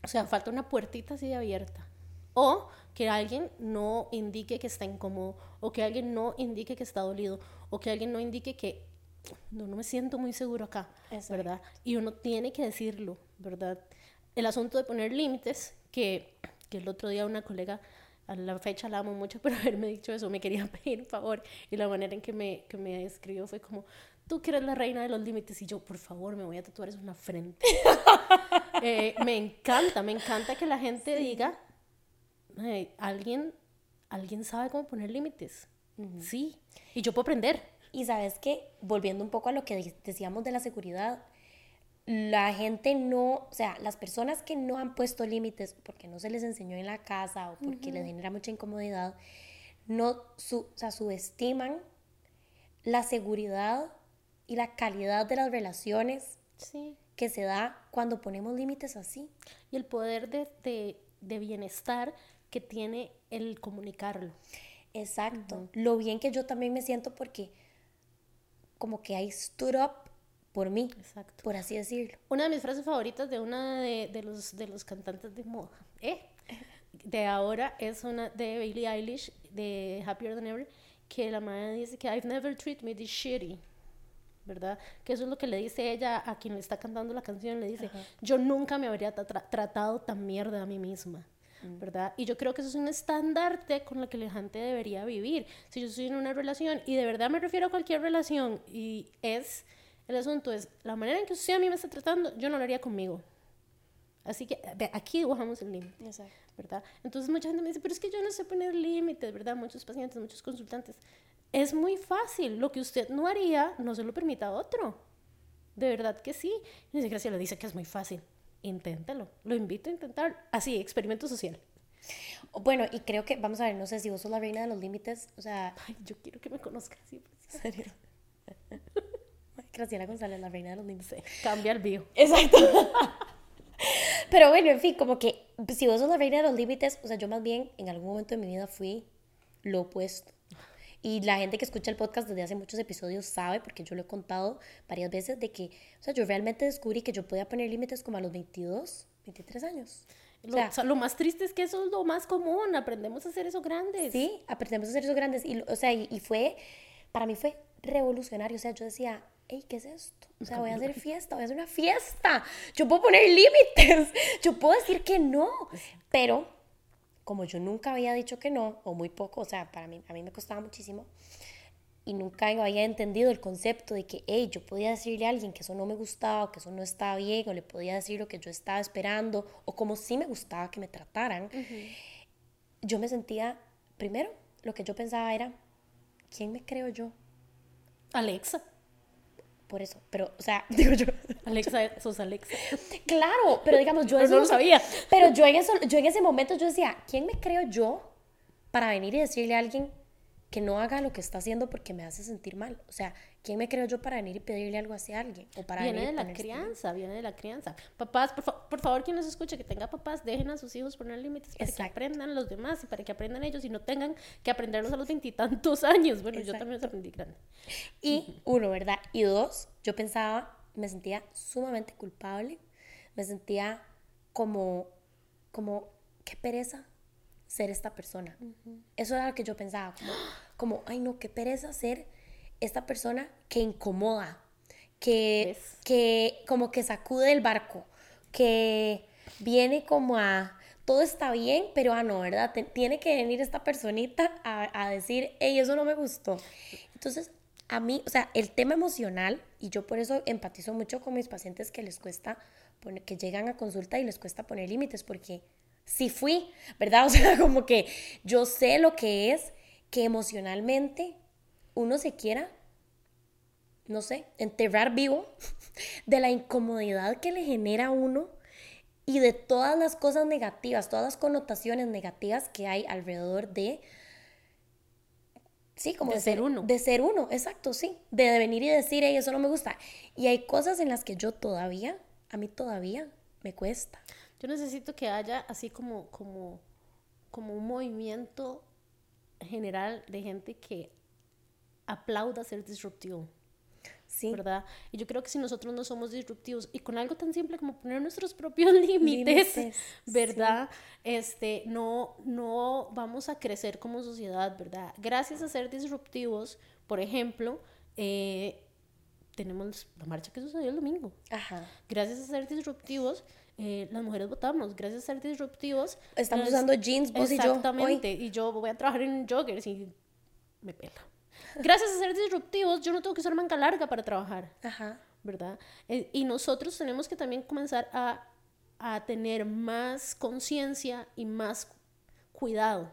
O sea, falta una puertita así de abierta. O que alguien no indique que está incómodo, o que alguien no indique que está dolido, o que alguien no indique que no, no me siento muy seguro acá, Exacto. ¿verdad? Y uno tiene que decirlo, ¿verdad? El asunto de poner límites, que, que el otro día una colega, a la fecha la amo mucho, pero haberme dicho eso, me quería pedir un favor, y la manera en que me, que me escribió fue como, tú que eres la reina de los límites, y yo, por favor, me voy a tatuar eso en la frente. Eh, me encanta, me encanta que la gente diga, "Hey, alguien, alguien sabe cómo poner límites. Sí, y yo puedo aprender. Y sabes que, volviendo un poco a lo que de- decíamos de la seguridad, la gente no, o sea, las personas que no han puesto límites porque no se les enseñó en la casa o porque les genera mucha incomodidad, no su, o sea, subestiman la seguridad y la calidad de las relaciones Sí. que se da cuando ponemos límites así. Y el poder de, de, de bienestar que tiene el comunicarlo. Exacto. Lo bien que yo también me siento porque como que I stood up por mí, Exacto. por así decirlo. Una de mis frases favoritas de una de, de los, de los cantantes de moda, ¿eh? De ahora es una de Billie Eilish, de Happier Than Ever, que la madre dice que I've never treated me this shitty, ¿verdad? Que eso es lo que le dice ella a quien le está cantando la canción, le dice, yo nunca me habría tra- tratado tan mierda a mí misma. ¿Verdad? Y yo creo que eso es un estandarte con el que la gente debería vivir. Si yo estoy en una relación, y de verdad me refiero a cualquier relación, y es, el asunto es, la manera en que usted a mí me está tratando, yo no lo haría conmigo. Así que aquí dibujamos el límite. ¿verdad? Entonces mucha gente me dice, pero es que yo no sé poner límites, ¿verdad? Muchos pacientes, muchos consultantes. Es muy fácil, lo que usted no haría, no se lo permita a otro. De verdad que sí. Y dice, Gracia le dice que es muy fácil. Inténtalo, lo invito a intentar. Así, experimento social. Bueno, y creo que, vamos a ver, no sé si vos sos la reina de los límites, o sea, Ay, yo quiero que me conozca así. pues, en serio. Graciela González, la reina de los límites. sí, Cambia el bio. Exacto. Pero bueno, en fin, como que si vos sos la reina de los límites, o sea, yo más bien en algún momento de mi vida fui lo opuesto. Y la gente que escucha el podcast desde hace muchos episodios sabe, porque yo lo he contado varias veces, de que, o sea, yo realmente descubrí que yo podía poner límites como a los 22, 23 años. O Lo, sea, o sea, lo más triste es que eso es lo más común. Aprendemos a hacer eso grandes. Sí, aprendemos a hacer esos grandes. Y, o sea, y, y fue, para mí fue revolucionario. O sea, yo decía, hey, ¿qué es esto? O sea, voy a hacer fiesta, voy a hacer una fiesta. Yo puedo poner límites. Yo puedo decir que no. Pero, como yo nunca había dicho que no, o muy poco, o sea, para mí, a mí me costaba muchísimo. Y nunca había entendido el concepto de que, hey, yo podía decirle a alguien que eso no me gustaba, o que eso no estaba bien, o le podía decir lo que yo estaba esperando, o como sí me gustaba que me trataran yo me sentía, primero, lo que yo pensaba era, ¿quién me creo yo? Alexa. Por eso, pero, o sea, digo yo, Alexa, sos Alexa. claro, pero digamos, yo Pero eso no lo sabía. Pero yo en, eso, yo en ese momento yo decía, ¿quién me creo yo para venir y decirle a alguien que no haga lo que está haciendo porque me hace sentir mal? O sea, ¿quién me creo yo para venir y pedirle algo hacia alguien? O para Viene de la ponerse- crianza, viene de la crianza. Papás, por, fa- por favor, quien nos escuche, que tenga papás, dejen a sus hijos poner límites para que Exacto. aprendan los demás y para que aprendan ellos y no tengan que aprenderlos a los veintitantos años. Bueno, yo Exacto. también los aprendí grande. Y uno, ¿verdad? Y dos, yo pensaba, me sentía sumamente culpable, me sentía como, como, qué pereza ser esta persona. Eso era lo que yo pensaba, como, como, ay no, qué pereza ser esta persona que incomoda, que, que como que sacude el barco, que viene como a todo está bien, pero ah, no, ¿verdad? tiene que venir esta personita a, a decir, hey, eso no me gustó. Entonces, a mí, o sea, el tema emocional, y yo por eso empatizo mucho con mis pacientes que les cuesta, poner, que llegan a consulta y les cuesta poner límites, porque sí fui, ¿verdad? O sea, como que yo sé lo que es que emocionalmente uno se quiera, no sé, enterrar vivo de la incomodidad que le genera a uno y de todas las cosas negativas, todas las connotaciones negativas que hay alrededor de... Sí, como de, ser, uno. De ser uno, exacto, sí. De venir y decir, hey, eso no me gusta. Y hay cosas en las que yo todavía, a mí todavía me cuesta. Yo necesito que haya así como, como, como un movimiento general de gente que aplauda ser disruptivo. Sí. ¿Verdad? Y yo creo que si nosotros no somos disruptivos y con algo tan simple como poner nuestros propios límites, ¿verdad? Este, no, no vamos a crecer como sociedad, ¿verdad? Gracias a ser disruptivos, por ejemplo, eh, tenemos la marcha que sucedió el domingo. Ajá. Gracias a ser disruptivos, eh, las mujeres votamos, gracias a ser disruptivos. Estamos usando jeans, vos y yo. Exactamente, y yo voy a trabajar en joggers y me pela. Gracias a ser disruptivos, yo no tengo que usar manga larga para trabajar. Ajá. ¿Verdad? Eh, y nosotros tenemos que también comenzar a, a tener más conciencia y más cuidado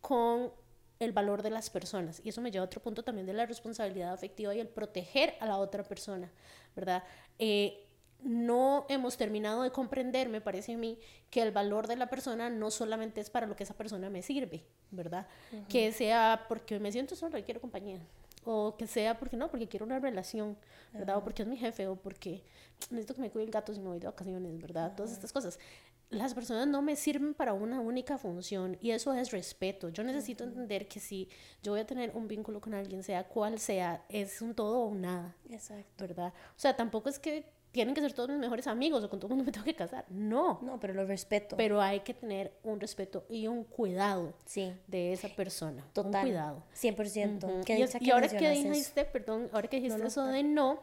con el valor de las personas. Y eso me lleva a otro punto también de la responsabilidad afectiva y el proteger a la otra persona, ¿verdad? Eh, no hemos terminado de comprender, me parece a mí, que el valor de la persona no solamente es para lo que esa persona me sirve, ¿verdad? Que sea porque me siento sola y quiero compañía. O que sea porque no, porque quiero una relación, ¿verdad? O porque es mi jefe, o porque necesito que me cuide el gato si me voy de vacaciones, ¿verdad? Todas estas cosas. Las personas no me sirven para una única función y eso es respeto. Yo necesito entender que si yo voy a tener un vínculo con alguien, sea cual sea, es un todo o nada. Exacto. ¿Verdad? O sea, tampoco es que tienen que ser todos mis mejores amigos o con todo el mundo me tengo que casar. No. No, pero lo respeto. Pero hay que tener un respeto y un cuidado sí. de esa persona. Total. Un cuidado. 100%. y, ahora que dijiste, perdón, ahora que dijiste eso de no,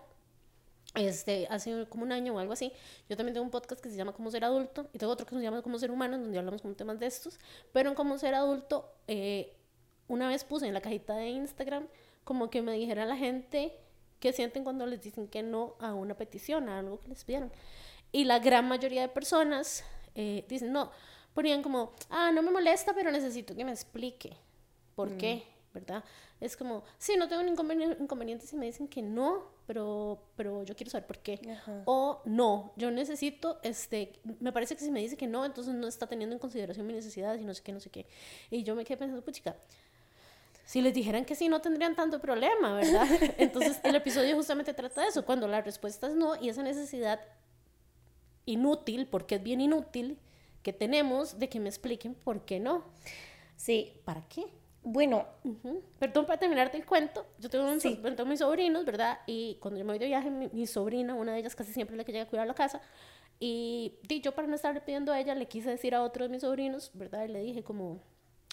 este, hace como un año o algo así, yo también tengo un podcast que se llama Cómo ser adulto y tengo otro que se llama Cómo ser humano, donde hablamos con temas de estos, pero en Cómo ser adulto, eh, una vez puse en la cajita de Instagram como que me dijera la gente qué sienten cuando les dicen que no a una petición, a algo que les pidieron. Y la gran mayoría de personas eh, dicen, no, ponían como, ah, no me molesta, pero necesito que me explique por mm. qué, ¿verdad? Es como, sí, no tengo ningún inconveniente si me dicen que no, pero, pero yo quiero saber por qué. O no, yo necesito, este, me parece que si me dice que no, entonces no está teniendo en consideración mi necesidad y no sé qué, no sé qué. Y yo me quedé pensando, pues chica, si les dijeran que sí, no tendrían tanto problema, ¿verdad? Entonces, el episodio justamente trata de eso, cuando la respuesta es no y esa necesidad inútil, porque es bien inútil, que tenemos de que me expliquen por qué no. Sí. ¿Para qué? Bueno. Perdón, para terminarte el cuento, yo tengo, un, tengo mis sobrinos, ¿verdad? Y cuando yo me voy de viaje, mi, sobrina, una de ellas casi siempre es la que llega a cuidar la casa, y, y yo para no estarle pidiendo a ella, le quise decir a otro de mis sobrinos, ¿verdad? Y le dije como,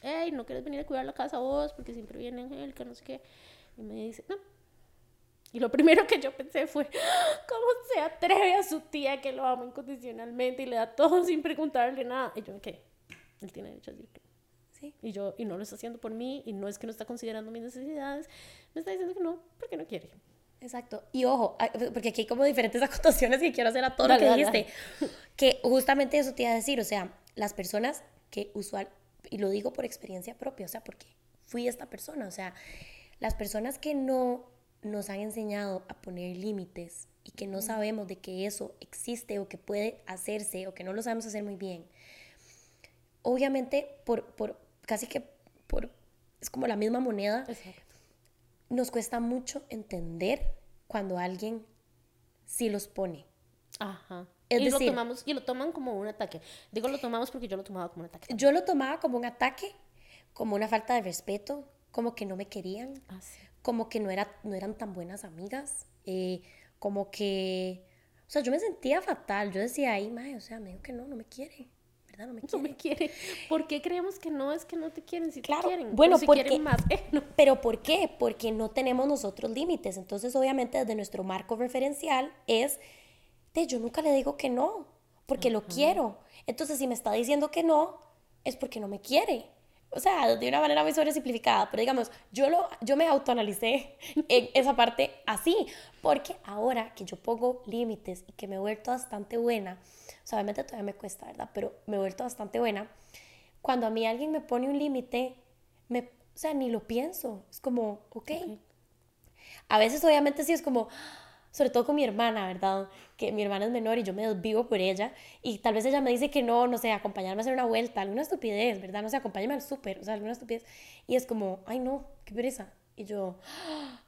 hey, ¿no quieres venir a cuidar la casa vos? Porque siempre viene Angélica, no sé qué. Y me dice, no. Y lo primero que yo pensé fue, ¿cómo se atreve a su tía que lo ama incondicionalmente y le da todo sin preguntarle nada? Y yo, ¿qué? Él tiene derecho a decir que sí. Y yo, y no lo está haciendo por mí, y no es que no está considerando mis necesidades, me está diciendo que no, porque no quiere. Exacto. Y ojo, porque aquí hay como diferentes acotaciones que quiero hacer a todo lo que dijiste. Que justamente eso te iba a decir, o sea, las personas que usual, y lo digo por experiencia propia, o sea, porque fui esta persona, o sea, las personas que no nos han enseñado a poner límites y que no sabemos de que eso existe o que puede hacerse o que no lo sabemos hacer muy bien, obviamente por, por casi que por, es como la misma moneda, nos cuesta mucho entender cuando alguien sí los pone. Ajá y lo tomamos y lo toman como un ataque. Digo lo tomamos porque yo lo tomaba como un ataque. Yo lo tomaba como un ataque, como una falta de respeto, como que no me querían, ah, como que no, era, no eran tan buenas amigas, eh, como que, o sea, yo me sentía fatal. Yo decía, ahí, madre, o sea, me dijo que no, no me quiere, ¿verdad? No me No quiere. me quiere. ¿Por qué creemos que no es que no te quieren? Si Claro, te quieren. bueno, si porque- quieren más. Eh, no. Pero ¿por qué? Porque no tenemos nosotros límites. Entonces, obviamente, desde nuestro marco referencial es, de yo nunca le digo que no, porque lo quiero. Entonces, si me está diciendo que no, es porque no me quiere. O sea, de una manera muy sobresimplificada, pero digamos, yo, lo, yo me autoanalicé en esa parte así, porque ahora que yo pongo límites y que me he vuelto bastante buena, o sea, obviamente todavía me cuesta, ¿verdad? Pero me he vuelto bastante buena, cuando a mí alguien me pone un límite, me, o sea, ni lo pienso, es como, ok. A veces obviamente sí es como, sobre todo con mi hermana, ¿verdad? Que mi hermana es menor y yo me desvivo por ella y tal vez ella me dice que no, no sé, acompañarme a hacer una vuelta, alguna estupidez, ¿verdad? No sé, acompáñame al súper, o sea, alguna estupidez. Y es como, ay no, qué pereza. Y yo, "Ah,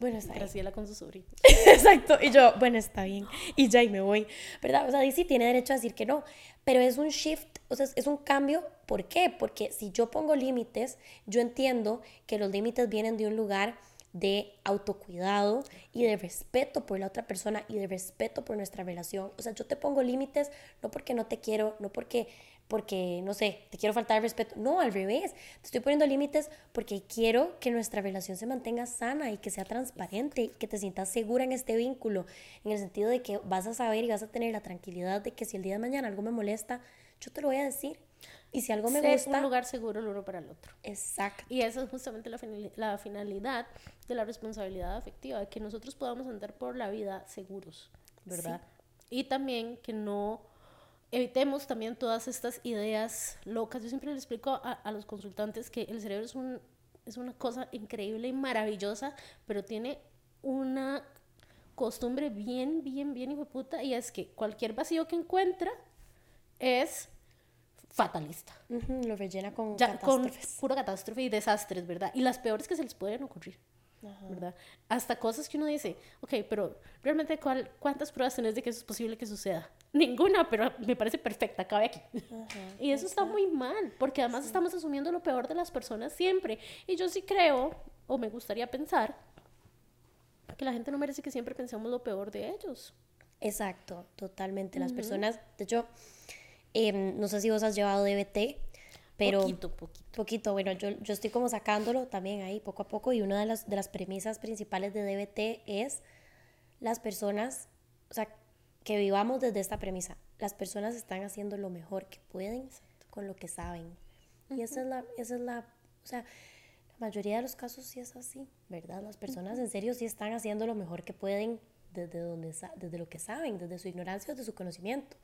bueno, está bien. Graciela con su sobrino. Exacto. Y yo, bueno, está bien. Y ya, y me voy. ¿Verdad? O sea, sí tiene derecho a decir que no. Pero es un shift, o sea, es un cambio. ¿Por qué? Porque si yo pongo límites, yo entiendo que los límites vienen de un lugar de autocuidado y de respeto por la otra persona y de respeto por nuestra relación. O sea, yo te pongo límites no porque no te quiero, no porque, porque, no sé, te quiero faltar el respeto. No, al revés. Te estoy poniendo límites porque quiero que nuestra relación se mantenga sana y que sea transparente y que te sientas segura en este vínculo, en el sentido de que vas a saber y vas a tener la tranquilidad de que si el día de mañana algo me molesta, yo te lo voy a decir. Y si algo me Ser gusta, un lugar seguro el uno para el otro. exacto. Y esa es justamente la, finali- la finalidad de la responsabilidad afectiva, que nosotros podamos andar por la vida seguros, ¿verdad? Y también que no evitemos también todas estas ideas locas. Yo siempre le explico a, a los consultantes que el cerebro es, un, es una cosa increíble y maravillosa, pero tiene una costumbre bien, bien, bien hijo puta, y es que cualquier vacío que encuentra es fatalista Ujú, lo rellena con ya con catástrofes. pura catástrofe y desastres, ¿verdad? Y las peores que se les pueden ocurrir, ¿verdad? Hasta cosas que uno dice, ok, pero realmente ¿cuál, ¿cuántas pruebas tenés de que eso es posible que suceda? Ninguna, pero me parece perfecta, cabe aquí. y eso está muy mal, porque además estamos asumiendo lo peor de las personas siempre. Y yo sí creo, o me gustaría pensar, que la gente no merece que siempre pensemos lo peor de ellos. Exacto, totalmente. Las personas, de hecho, em, no sé si vos has llevado DBT, pero Poquito, poquito. poquito, bueno, yo, yo estoy como sacándolo también ahí poco a poco y una de las, de las premisas principales de DBT es las personas, o sea, que vivamos desde esta premisa. Las personas están haciendo lo mejor que pueden con lo que saben. Y esa es la, esa es la, o sea, la mayoría de los casos sí es así, ¿verdad? Las personas en serio sí están haciendo lo mejor que pueden desde, donde, desde lo que saben, desde su ignorancia, desde su conocimiento,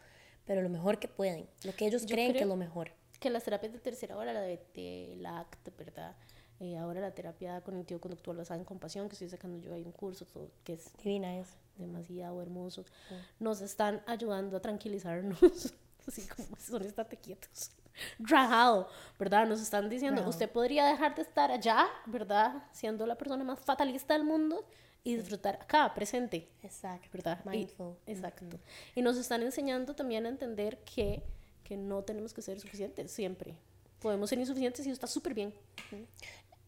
pero lo mejor que pueden, lo que ellos Yo creen que es lo mejor. que las terapias de tercera hora, la de, de la ACT, ¿verdad? Eh, ahora la terapia cognitivo-conductual basada en compasión, que estoy sacando yo ahí un curso todo, que es Divina es. demasiado hermoso, nos están ayudando a tranquilizarnos, así como son, estate quietos. Rajado, ¿verdad? Nos están diciendo, Rajado. usted podría dejar de estar allá, ¿verdad? Siendo la persona más fatalista del mundo y disfrutar acá, presente. Exacto. ¿verdad? Y- Mindful. exacto. Y nos están enseñando también a entender que, que no tenemos que ser suficientes siempre. Podemos ser insuficientes y está súper bien.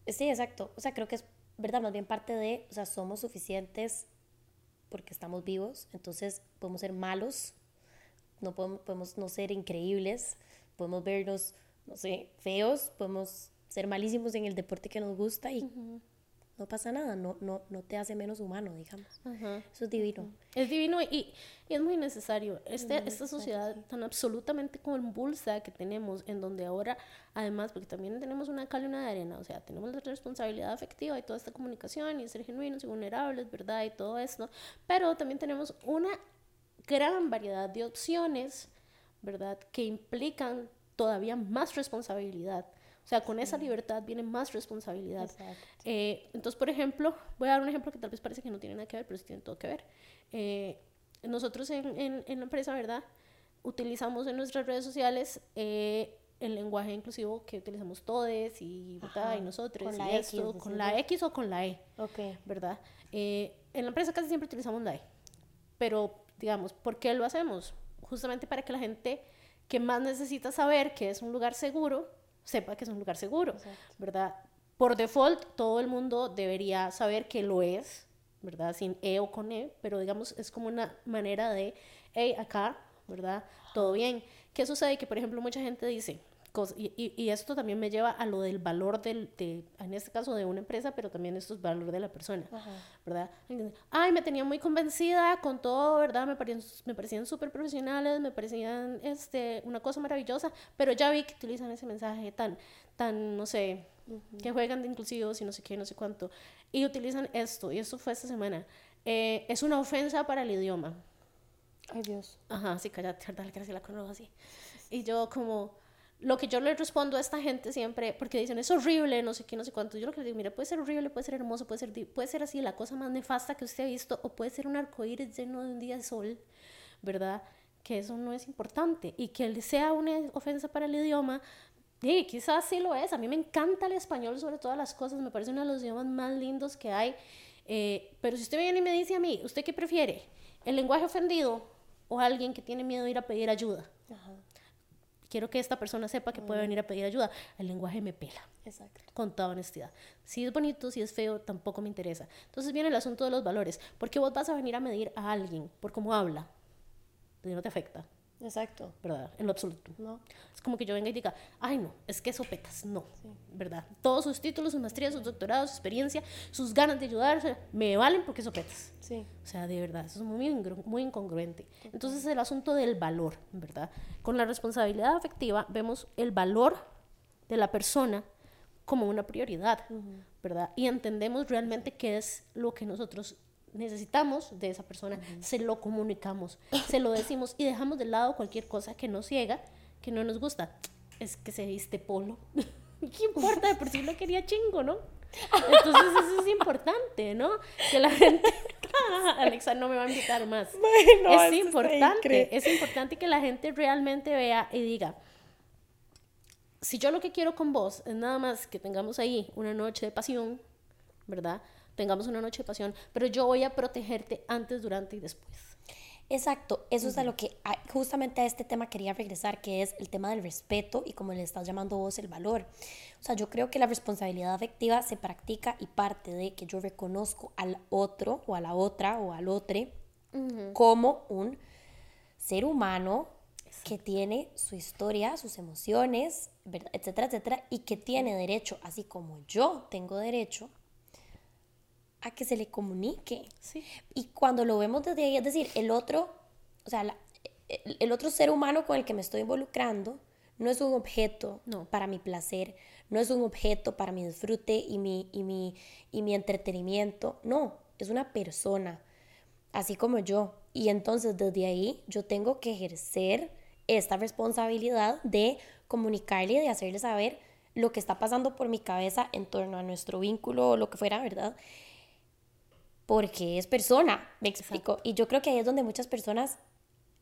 Sí, exacto. O sea, creo que es, ¿verdad? Más bien parte de, o sea, somos suficientes porque estamos vivos, entonces podemos ser malos, no podemos, podemos no ser increíbles, podemos vernos, no sé, feos, podemos ser malísimos en el deporte que nos gusta y no pasa nada, no, no, no te hace menos humano, digamos. Eso es divino. Es divino y, y es muy necesario. Este, esta sociedad tan absolutamente convulsa que tenemos, en donde ahora, además, porque también tenemos una cal y una de arena, o sea, tenemos la responsabilidad afectiva y toda esta comunicación y ser genuinos y vulnerables, ¿verdad? Y todo esto, pero también tenemos una gran variedad de opciones, ¿verdad? Que implican todavía más responsabilidad. O sea, con esa libertad viene más responsabilidad. Eh, entonces, por ejemplo, voy a dar un ejemplo que tal vez parece que no tiene nada que ver, pero sí tiene todo que ver. Eh, nosotros en, en, en la empresa, ¿verdad? Utilizamos en nuestras redes sociales eh, el lenguaje inclusivo que utilizamos todos y, ¿verdad? Y nosotros con la X, esto, decís con la. X o con la E. Ok. ¿verdad? Eh, en la empresa casi siempre utilizamos la E, pero digamos, ¿por qué lo hacemos? Justamente para que la gente que más necesita saber que es un lugar seguro, sepa que es un lugar seguro, ¿verdad? Por default, todo el mundo debería saber que lo es, ¿verdad? Sin E o con E, pero digamos, es como una manera de, hey, acá, ¿verdad? Todo bien. ¿Qué sucede? Que, por ejemplo, mucha gente dice, y, y, esto también me lleva a lo del valor del, de, en este caso de una empresa, pero también esto es valor de la persona, ¿verdad? Ay, me tenía muy convencida con todo, ¿verdad? Me parecían, me parecían súper profesionales, me parecían este, una cosa maravillosa, pero ya vi que utilizan ese mensaje tan, tan no sé, que juegan de inclusivos y no sé qué, no sé cuánto, y utilizan esto, y esto fue esta semana. Eh, es una ofensa para el idioma. Ay, Dios. Ajá, sí, cállate, ¿verdad? Que la conozco así. Y yo como lo que yo le respondo a esta gente siempre, porque dicen, es horrible, no sé qué, no sé cuánto, yo lo que les digo, mira, puede ser horrible, puede ser hermoso, puede ser, puede ser así, la cosa más nefasta que usted ha visto, o puede ser un arcoíris lleno de un día de sol, ¿verdad? Que eso no es importante, y que sea una ofensa para el idioma, y quizás sí lo es, a mí me encanta el español sobre todas las cosas, me parece uno de los idiomas más lindos que hay, eh, pero si usted viene y me dice a mí, ¿usted qué prefiere? ¿El lenguaje ofendido o alguien que tiene miedo de ir a pedir ayuda? Ajá quiero que esta persona sepa que puede venir a pedir ayuda. El lenguaje me pela. Exacto. Con toda honestidad. Si es bonito, si es feo, tampoco me interesa. Entonces viene el asunto de los valores. Porque vos vas a venir a medir a alguien por cómo habla. No te afecta. Exacto. ¿Verdad? En lo absoluto. No. Es como que yo venga y diga, ay no, es que sopetas. No. ¿Verdad? Todos sus títulos, sus maestrías, sus doctorados, su experiencia, sus ganas de ayudar, me valen porque sopetas. Sí. O sea, de verdad, eso es muy, muy incongruente. Entonces, el asunto del valor, ¿verdad? Con la responsabilidad afectiva vemos el valor de la persona como una prioridad, ¿verdad? Y entendemos realmente qué es lo que nosotros necesitamos de esa persona, se lo comunicamos, se lo decimos y dejamos de lado cualquier cosa que nos ciega, que no nos gusta. Es que se viste polo. ¿Qué importa? De por sí lo quería chingo, ¿no? Entonces eso es importante, ¿no? Que la gente... Alexa no me va a invitar más. es importante, es importante que la gente realmente vea y diga, si yo lo que quiero con vos es nada más que tengamos ahí una noche de pasión, ¿verdad? Tengamos una noche de pasión, pero yo voy a protegerte antes, durante y después. Exacto, eso es a lo que justamente a este tema quería regresar, que es el tema del respeto y como le estás llamando vos el valor. O sea, yo creo que la responsabilidad afectiva se practica y parte de que yo reconozco al otro o a la otra o al otro como un ser humano que tiene su historia, sus emociones, etcétera, etcétera, y que tiene derecho, así como yo tengo derecho a que se le comunique. Y cuando lo vemos desde ahí, es decir, el otro, o sea, el, otro ser humano con el que me estoy involucrando no es un objeto para mi placer, no es un objeto para mi disfrute y mi, y mi, y mi entretenimiento, no, es una persona, así como yo. Y entonces desde ahí yo tengo que ejercer esta responsabilidad de comunicarle y de hacerle saber lo que está pasando por mi cabeza en torno a nuestro vínculo o lo que fuera, ¿verdad? Porque es persona, me explico. Y yo creo que ahí es donde muchas personas,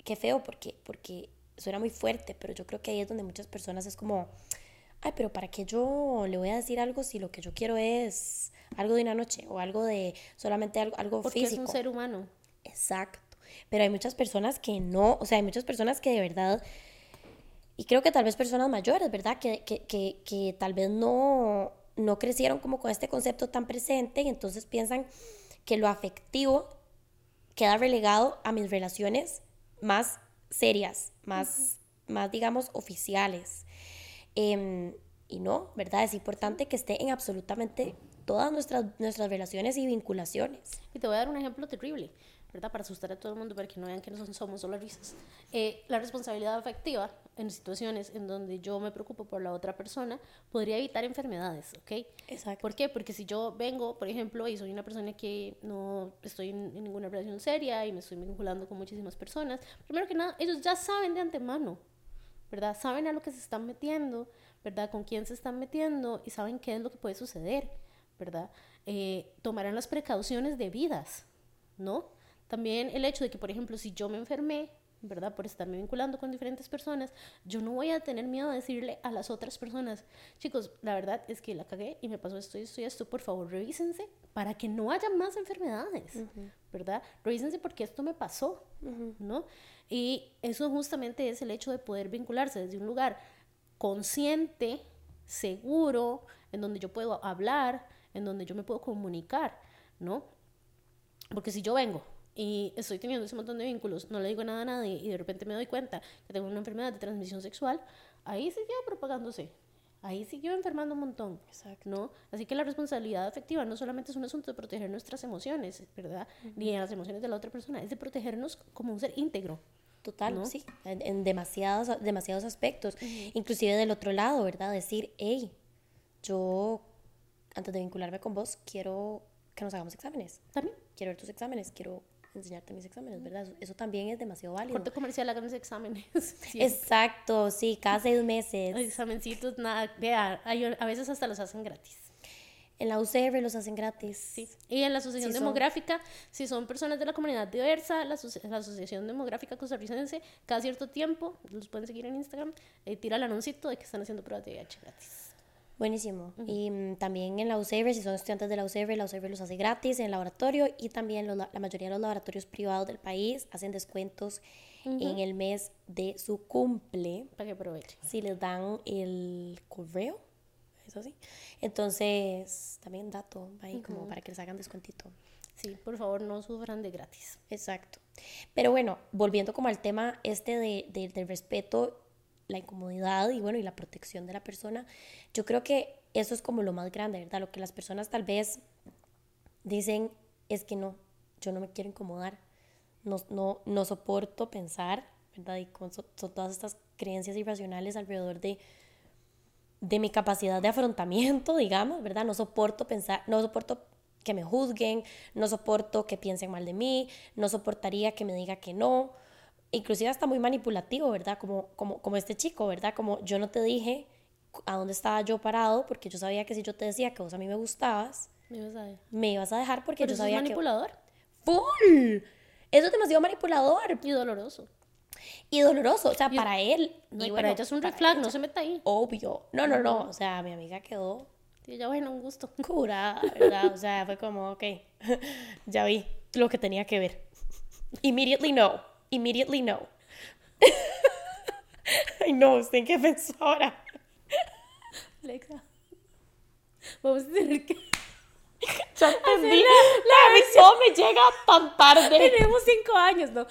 qué feo, porque, porque suena muy fuerte, pero yo creo que ahí es donde muchas personas es como, ay, pero ¿para qué yo le voy a decir algo si lo que yo quiero es algo de una noche o algo de solamente algo, algo porque físico? es un ser humano. Exacto. Pero hay muchas personas que no, o sea, hay muchas personas que de verdad, y creo que tal vez personas mayores, ¿verdad? Que, que, que, que tal vez no, no crecieron como con este concepto tan presente y entonces piensan que lo afectivo queda relegado a mis relaciones más serias, más, más digamos, oficiales. Em, y no, ¿verdad? Es importante que esté en absolutamente todas nuestras, nuestras relaciones y vinculaciones. Y te voy a dar un ejemplo terrible. ¿Verdad? Para asustar a todo el mundo, para que no vean que no somos solo risas. Eh, la responsabilidad afectiva en situaciones en donde yo me preocupo por la otra persona podría evitar enfermedades, ¿ok? Exacto. ¿Por qué? Porque si yo vengo, por ejemplo, y soy una persona que no estoy en, ninguna relación seria y me estoy vinculando con muchísimas personas, primero que nada, ellos ya saben de antemano, ¿verdad? Saben a lo que se están metiendo, ¿verdad? Con quién se están metiendo y saben qué es lo que puede suceder, ¿verdad? Eh, tomarán las precauciones debidas, ¿no? También el hecho de que, por ejemplo, si yo me enfermé, ¿verdad? Por estarme vinculando con diferentes personas, yo no voy a tener miedo de decirle a las otras personas, chicos, la verdad es que la cagué y me pasó esto y esto y esto, por favor, revísense para que no haya más enfermedades, ¿verdad? Revísense porque esto me pasó, ¿no? Y eso justamente es el hecho de poder vincularse desde un lugar consciente, seguro, en donde yo puedo hablar, en donde yo me puedo comunicar, ¿no? Porque si yo vengo y estoy teniendo ese montón de vínculos, no le digo nada a nadie y de repente me doy cuenta que tengo una enfermedad de transmisión sexual, ahí siguió propagándose. Ahí siguió enfermando un montón, Exacto. ¿no? Así que la responsabilidad afectiva no solamente es un asunto de proteger nuestras emociones, ¿verdad? Ni las emociones de la otra persona, es de protegernos como un ser íntegro. Total, sí, en, demasiados, demasiados aspectos. Inclusive del otro lado, ¿verdad? Decir, hey, yo, antes de vincularme con vos, quiero que nos hagamos exámenes. También. Quiero ver tus exámenes, quiero enseñarte mis exámenes, ¿verdad? Eso, también es demasiado válido. Corte comercial, hagan exámenes. Exacto, sí, cada seis meses. Examencitos, nada, vea, a veces hasta los hacen gratis. En la UCR los hacen gratis. Sí. Y en la Asociación Demográfica, si son personas de la comunidad diversa, la, la, Asociación Demográfica Costarricense, cada cierto tiempo, los pueden seguir en Instagram, eh, tira el anuncio de que están haciendo pruebas de VIH gratis. Buenísimo. Y mm, también en la UCR, si son estudiantes de la UCR, la UCR los hace gratis en el laboratorio y también la mayoría de los laboratorios privados del país hacen descuentos en el mes de su cumple. Para que aprovechen. Si les dan el correo, eso sí. Entonces, también dato ahí como para que les hagan descuentito. Sí, por favor, no sufran de gratis. Exacto. Pero bueno, volviendo como al tema este de, de, del respeto la incomodidad y bueno, y la protección de la persona, yo creo que eso es como lo más grande, ¿verdad? Lo que las personas tal vez dicen es que no, yo no me quiero incomodar, no, no, no soporto pensar, ¿verdad? Y con todas estas creencias irracionales alrededor de, de mi capacidad de afrontamiento, digamos, ¿verdad? No soporto pensar, no soporto que me juzguen, no soporto que piensen mal de mí, no soportaría que me diga que no, inclusive hasta muy manipulativo, ¿verdad? Como, como, como este chico, ¿verdad? Como yo no te dije a dónde estaba yo parado porque yo sabía que si yo te decía que vos a mí me gustabas, me ibas a, me ibas a dejar porque yo sabía es manipulador? ¡Full! Eso es demasiado manipulador. Y doloroso. Y doloroso, o sea, para él. y para ella es un red flag, no se meta ahí. Obvio. No, no, no. O sea, mi amiga quedó. Sí, ya bueno, un gusto. Curada, ¿verdad? O sea, fue como, ok, ya vi lo que tenía que ver. Immediately no immediately no. Ay, no, ¿usted qué ahora? Alexa, vamos a tener que... Ya entendí. La, visión me llega tan tarde. Tenemos cinco años, ¿no?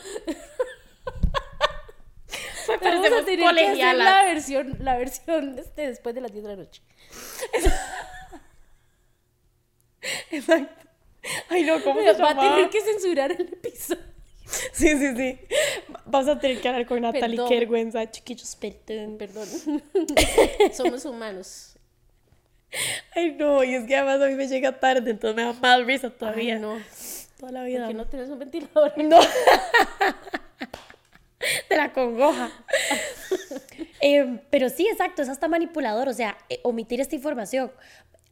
Pues vamos a tener que hacer la versión, la versión este, después de las 10 de la noche. Exacto. Ay, no, ¿cómo se Va a tener que censurar el episodio. Sí, sí, sí. Vamos a tener que hablar con Natalie. Qué vergüenza, chiquillos, perdón. Perdón. Somos humanos. Ay, no, y es que además a mí me llega tarde, entonces me da más risa todavía. no. Toda la vida. Porque no tienes un ventilador. No. Te la congoja. Eh, pero sí, exacto, es hasta manipulador, o sea, eh, omitir esta información.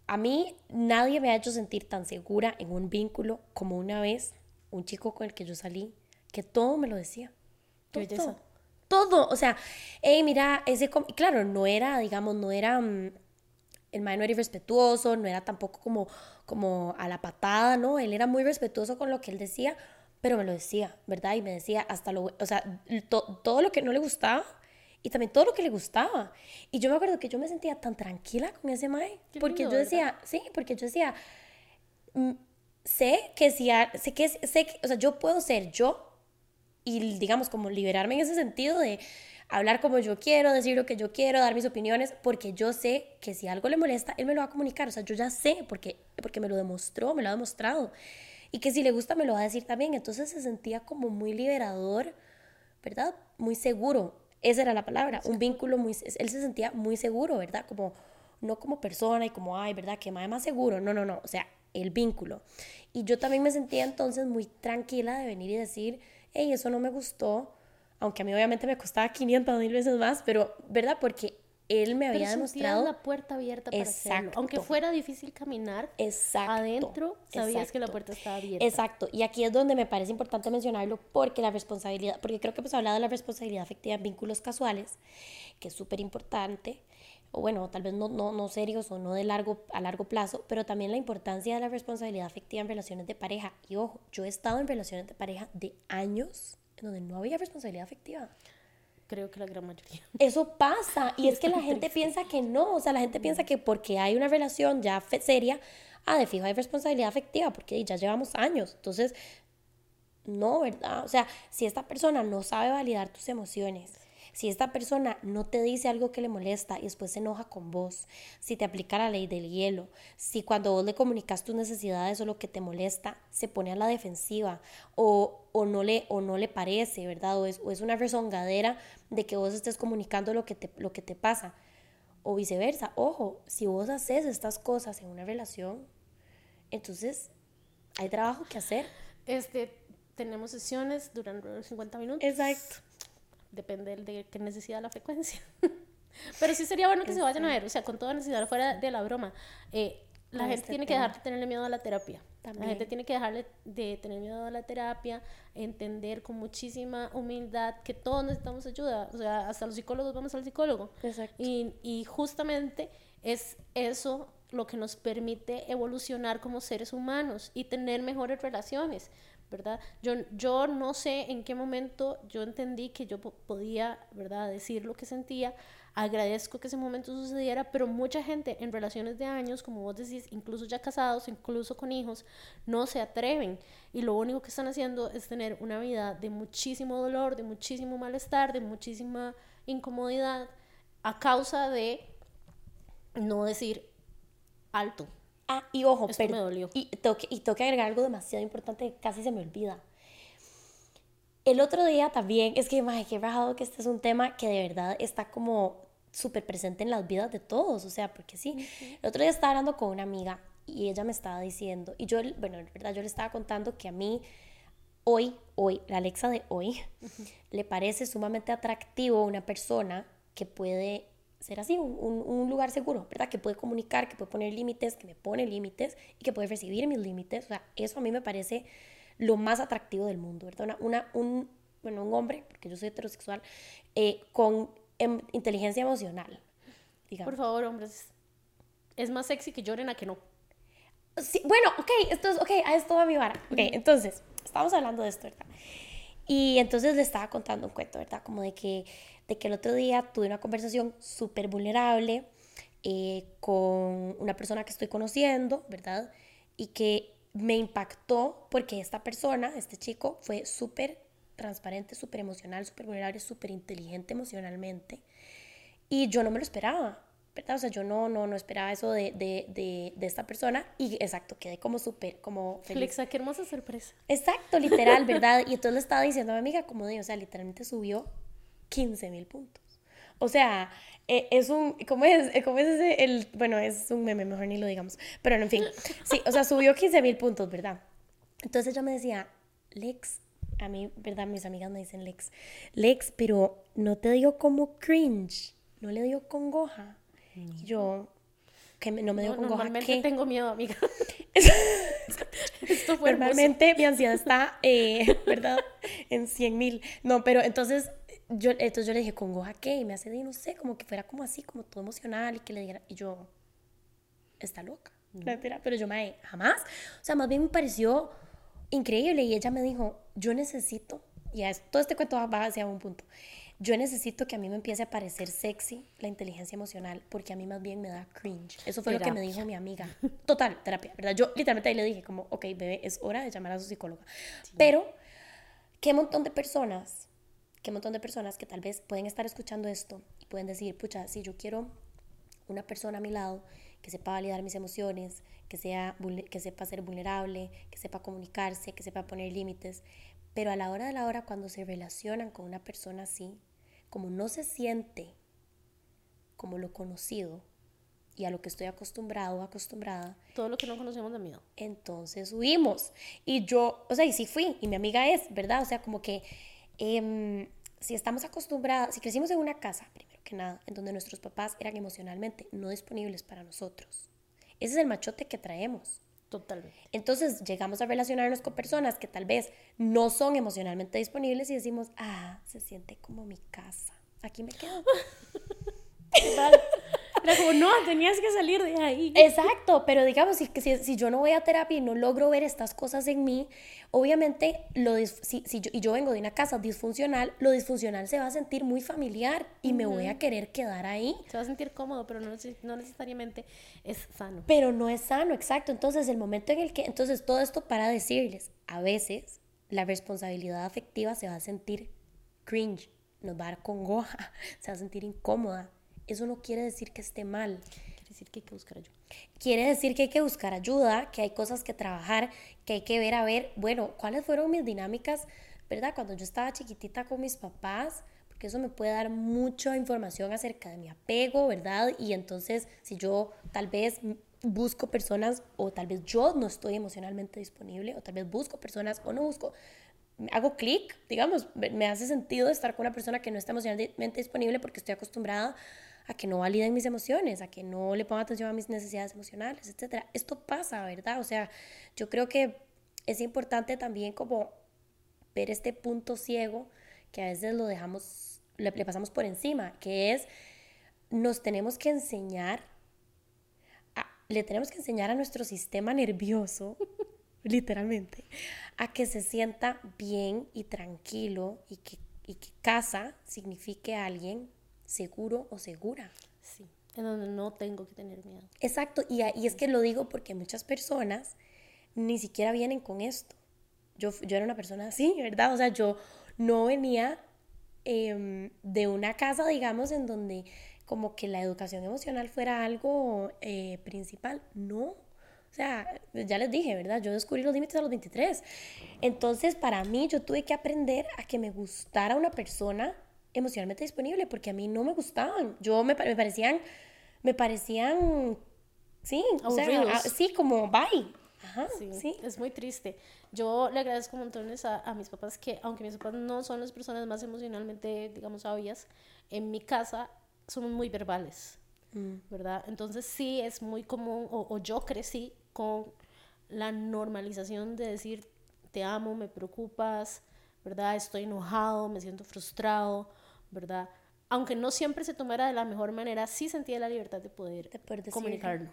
A mí nadie me ha hecho sentir tan segura en un vínculo como una vez un chico con el que yo salí que todo me lo decía. Todo. Todo. O sea, hey, mira, ese. Claro, no era, digamos, no era. Mm, el mae no era irrespetuoso, no era tampoco como, como a la patada, ¿no? Él era muy respetuoso con lo que él decía, pero me lo decía, ¿verdad? Y me decía hasta lo. O sea, todo lo que no le gustaba y también todo lo que le gustaba. Y yo me acuerdo que yo me sentía tan tranquila con ese mae, porque yo decía, sí, porque yo decía mm, sé que si, sé que, sé que, o sea, yo puedo ser yo y digamos como liberarme en ese sentido de hablar como yo quiero, decir lo que yo quiero, dar mis opiniones, porque yo sé que si algo le molesta, él me lo va a comunicar, o sea, yo ya sé, porque, porque me lo demostró, me lo ha demostrado, y que si le gusta me lo va a decir también, entonces se sentía como muy liberador, ¿verdad? Muy seguro, esa era la palabra, un vínculo muy, él se sentía muy seguro, ¿verdad? Como, no como persona y como, ay, ¿verdad? Que más, más seguro, no, no, no, o sea, el vínculo. Y yo también me sentía entonces muy tranquila de venir y decir, hey, eso no me gustó, aunque a mí obviamente me costaba 500 mil veces más, pero, ¿verdad? Porque él me había demostrado la puerta abierta para hacerlo. Aunque fuera difícil caminar, exacto, adentro sabías que la puerta estaba abierta. Exacto. Y aquí es donde me parece importante mencionarlo porque la responsabilidad, porque creo que hemos hablado de la responsabilidad afectiva en vínculos casuales, que es súper importante o bueno, tal vez no, no, no serios o no de largo, a largo plazo, pero también la importancia de la responsabilidad afectiva en relaciones de pareja. Y ojo, yo he estado en relaciones de pareja de años en donde no había responsabilidad afectiva. Creo que la gran mayoría. Eso pasa, y es que la gente piensa que no, o sea, la gente piensa que porque hay una relación ya seria, ah, de fijo hay responsabilidad afectiva, porque ya llevamos años. Entonces, No, ¿verdad? O sea, si esta persona no sabe validar tus emociones, si esta persona no te dice algo que le molesta y después se enoja con vos, si te aplica la ley del hielo, si cuando vos le comunicas tus necesidades o lo que te molesta, se pone a la defensiva o, no, le, o no le parece, ¿verdad? O es, o es una rezongadera de que vos estés comunicando lo que, te, lo que te pasa. O viceversa, ojo, si vos haces estas cosas en una relación, entonces hay trabajo que hacer. Este, tenemos sesiones durante 50 minutos. Exacto depende de qué necesidad la frecuencia. Pero sí sería bueno que se vayan a ver, o sea, con toda necesidad fuera de la broma. Eh, la gente este tiene que dejar de tenerle miedo a la terapia. La gente tiene que dejarle de tener miedo a la terapia, entender con muchísima humildad que todos necesitamos ayuda. O sea, hasta los psicólogos vamos al psicólogo. Exacto. Y, y justamente es eso lo que nos permite evolucionar como seres humanos y tener mejores relaciones. ¿Verdad? Yo, yo no sé en qué momento yo entendí que yo podía, ¿verdad?, decir lo que sentía. Agradezco que ese momento sucediera, pero mucha gente en relaciones de años, como vos decís, incluso ya casados, incluso con hijos, no se atreven. Y lo único que están haciendo es tener una vida de muchísimo dolor, de muchísimo malestar, de muchísima incomodidad a causa de no decir alto, Ah, y ojo, Esto me dolió. Y tengo, que, y tengo que agregar algo demasiado importante que casi se me olvida. El otro día también, es que, más qué rajado que este es un tema que de verdad está como súper presente en las vidas de todos, o sea, porque sí. El otro día estaba hablando con una amiga y ella me estaba diciendo, y yo, bueno, en verdad yo le estaba contando que a mí hoy, hoy, la Alexa de hoy, le parece sumamente atractivo una persona que puede ser así, un, un, lugar seguro, ¿verdad? Que puede comunicar, que puede poner límites, que me pone límites y que puede recibir mis límites. O sea, eso a mí me parece lo más atractivo del mundo, ¿verdad? Una, un, bueno, un hombre, porque yo soy heterosexual, eh, con em, inteligencia emocional. Digamos. Por favor, hombres, es más sexy que lloren a que no. Sí, bueno, ok, esto es, ok, a esto va mi vara. Ok, entonces, estamos hablando de esto, ¿verdad? Y entonces le estaba contando un cuento, ¿verdad? Como de que de que el otro día tuve una conversación súper vulnerable eh, con una persona que estoy conociendo, ¿verdad? Y que me impactó porque esta persona, este chico, fue súper transparente, súper emocional, súper vulnerable, súper inteligente emocionalmente. Y yo no me lo esperaba, ¿verdad? O sea, yo no, no, no esperaba eso de, de, de, de esta persona y exacto, quedé como súper, como feliz. Flexa, qué hermosa sorpresa. Exacto, literal, ¿verdad? Y entonces le estaba diciendo a mi amiga, como de, o sea, literalmente subió 15 mil puntos. O sea, eh, es un, ¿cómo es? Eh, ¿Cómo es ese? El, bueno, es un meme, mejor ni lo digamos. Pero en fin, sí, o sea, subió 15 mil puntos, ¿verdad? Entonces yo me decía, Lex, a mí, ¿verdad? Mis amigas me dicen Lex, Lex, pero no te digo como cringe, no le digo congoja. Yo, que no me digo congoja. Normalmente tengo miedo, amiga. Normalmente mi ansiedad está, eh, ¿verdad? En 100 mil. No, pero entonces yo, entonces yo le dije, ¿congoja qué? Y me hace de, no sé, como que fuera como así, como todo emocional y que le dijera, y yo, está loca. Pero yo me, jamás. O sea, más bien me pareció increíble y ella me dijo, yo necesito, y todo este cuento va hacia un punto, yo necesito que a mí me empiece a parecer sexy la inteligencia emocional porque a mí más bien me da cringe. Eso fue lo que me dijo mi amiga. Total, terapia, ¿verdad? Yo literalmente ahí le dije como, ok, bebé, es hora de llamar a su psicóloga. Pero, ¿qué montón de personas un montón de personas que tal vez pueden estar escuchando esto y pueden decir, pucha, si yo quiero una persona a mi lado que sepa validar mis emociones, que, sea, que sepa ser vulnerable, que sepa comunicarse, que sepa poner límites, pero a la hora de la hora cuando se relacionan con una persona así, como no se siente como lo conocido y a lo que estoy acostumbrado acostumbrada. Todo lo que no conocemos de miedo. Entonces huimos. Y yo, o sea, y sí fui, y mi amiga es, ¿verdad? O sea, como que Em, si estamos acostumbrados, si crecimos en una casa, primero que nada, en donde nuestros papás eran emocionalmente no disponibles para nosotros, ese es el machote que traemos. Totalmente. Entonces llegamos a relacionarnos con personas que tal vez no son emocionalmente disponibles y decimos, ah, se siente como mi casa. Aquí me quedo. Era como, no, tenías que salir de ahí. Exacto, pero digamos, si, si, si yo no voy a terapia y no logro ver estas cosas en mí, obviamente, lo si, si yo, y yo vengo de una casa disfuncional, lo disfuncional se va a sentir muy familiar y me voy a querer quedar ahí. Se va a sentir cómodo, pero no, no necesariamente es sano. Pero no es sano, exacto. Entonces, el momento en el que, entonces, todo esto para decirles, a veces la responsabilidad afectiva se va a sentir cringe, nos va a dar congoja, se va a sentir incómoda. Eso no quiere decir que esté mal. Quiere decir que hay que buscar ayuda. Quiere decir que hay que buscar ayuda, que hay cosas que trabajar, que hay que ver a ver, bueno, cuáles fueron mis dinámicas, ¿verdad? Cuando yo estaba chiquitita con mis papás, porque eso me puede dar mucha información acerca de mi apego, ¿verdad? Y entonces, si yo tal vez busco personas o tal vez yo no estoy emocionalmente disponible o tal vez busco personas o no busco, hago clic, digamos, me hace sentido estar con una persona que no está emocionalmente disponible porque estoy acostumbrada a que no validen mis emociones, a que no le ponga atención a mis necesidades emocionales, etc. Esto pasa, ¿verdad? O sea, yo creo que es importante también como ver este punto ciego que a veces lo dejamos, le, pasamos por encima, que es, nos tenemos que enseñar, a, le tenemos que enseñar a nuestro sistema nervioso, literalmente, a que se sienta bien y tranquilo y que, y que casa signifique alguien seguro o segura. Sí, en donde no tengo que tener miedo. Exacto, y, y es que lo digo porque muchas personas ni siquiera vienen con esto. Yo, yo era una persona así, ¿verdad? O sea, yo no venía eh, de una casa, digamos, en donde como que la educación emocional fuera algo eh, principal. No. O sea, ya les dije, ¿verdad? Yo descubrí los límites a los 23. Entonces, para mí, yo tuve que aprender a que me gustara una persona emocionalmente disponible, porque a mí no me gustaban. Yo me, me parecían, me parecían, sí, o sea, sí, como bye. Ajá, sí, sí, es muy triste. Yo le agradezco montones a, a mis papás que, aunque mis papás no son las personas más emocionalmente, digamos, sabias, en mi casa somos muy verbales, mm. ¿verdad? Entonces sí es muy común, o, o yo crecí con la normalización de decir, te amo, me preocupas, ¿verdad? Estoy enojado, me siento frustrado, ¿verdad? Aunque no siempre se tomara de la mejor manera, sí sentía la libertad de poder, de poder comunicarlo,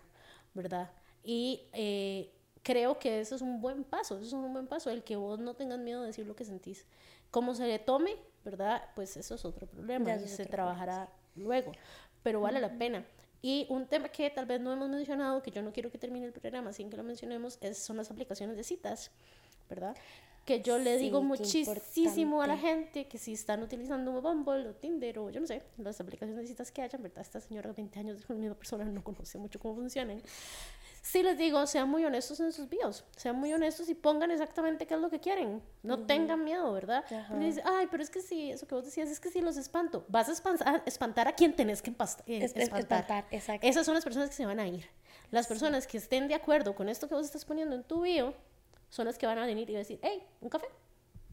¿verdad? Y eh, creo que eso es un buen paso, eso es un buen paso, el que vos no tengas miedo de decir lo que sentís. Cómo se le tome, ¿verdad? Pues eso es otro problema, y se trabajará luego, pero vale la pena. Y un tema que tal vez no hemos mencionado, que yo no quiero que termine el programa sin que lo mencionemos, es, son las aplicaciones de citas, ¿verdad? Que yo le digo muchísimo a la gente que si están utilizando Bumble o Tinder o yo no sé, las aplicaciones de citas que hayan, ¿verdad? Esta señora de 20 años con la misma persona no conoce mucho cómo funcionan. Sí les digo, sean muy honestos en sus bios, sean muy honestos y pongan exactamente qué es lo que quieren. No tengan miedo, ¿verdad? Porque dice, ay, pero es que sí, eso que vos decías, es que sí los espanto. Vas a espantar, espantar a quien tenés que eh, espantar. espantar exacto. Esas son las personas que se van a ir. Las personas que estén de acuerdo con esto que vos estás poniendo en tu bio, son las que van a venir y decir, hey, un café,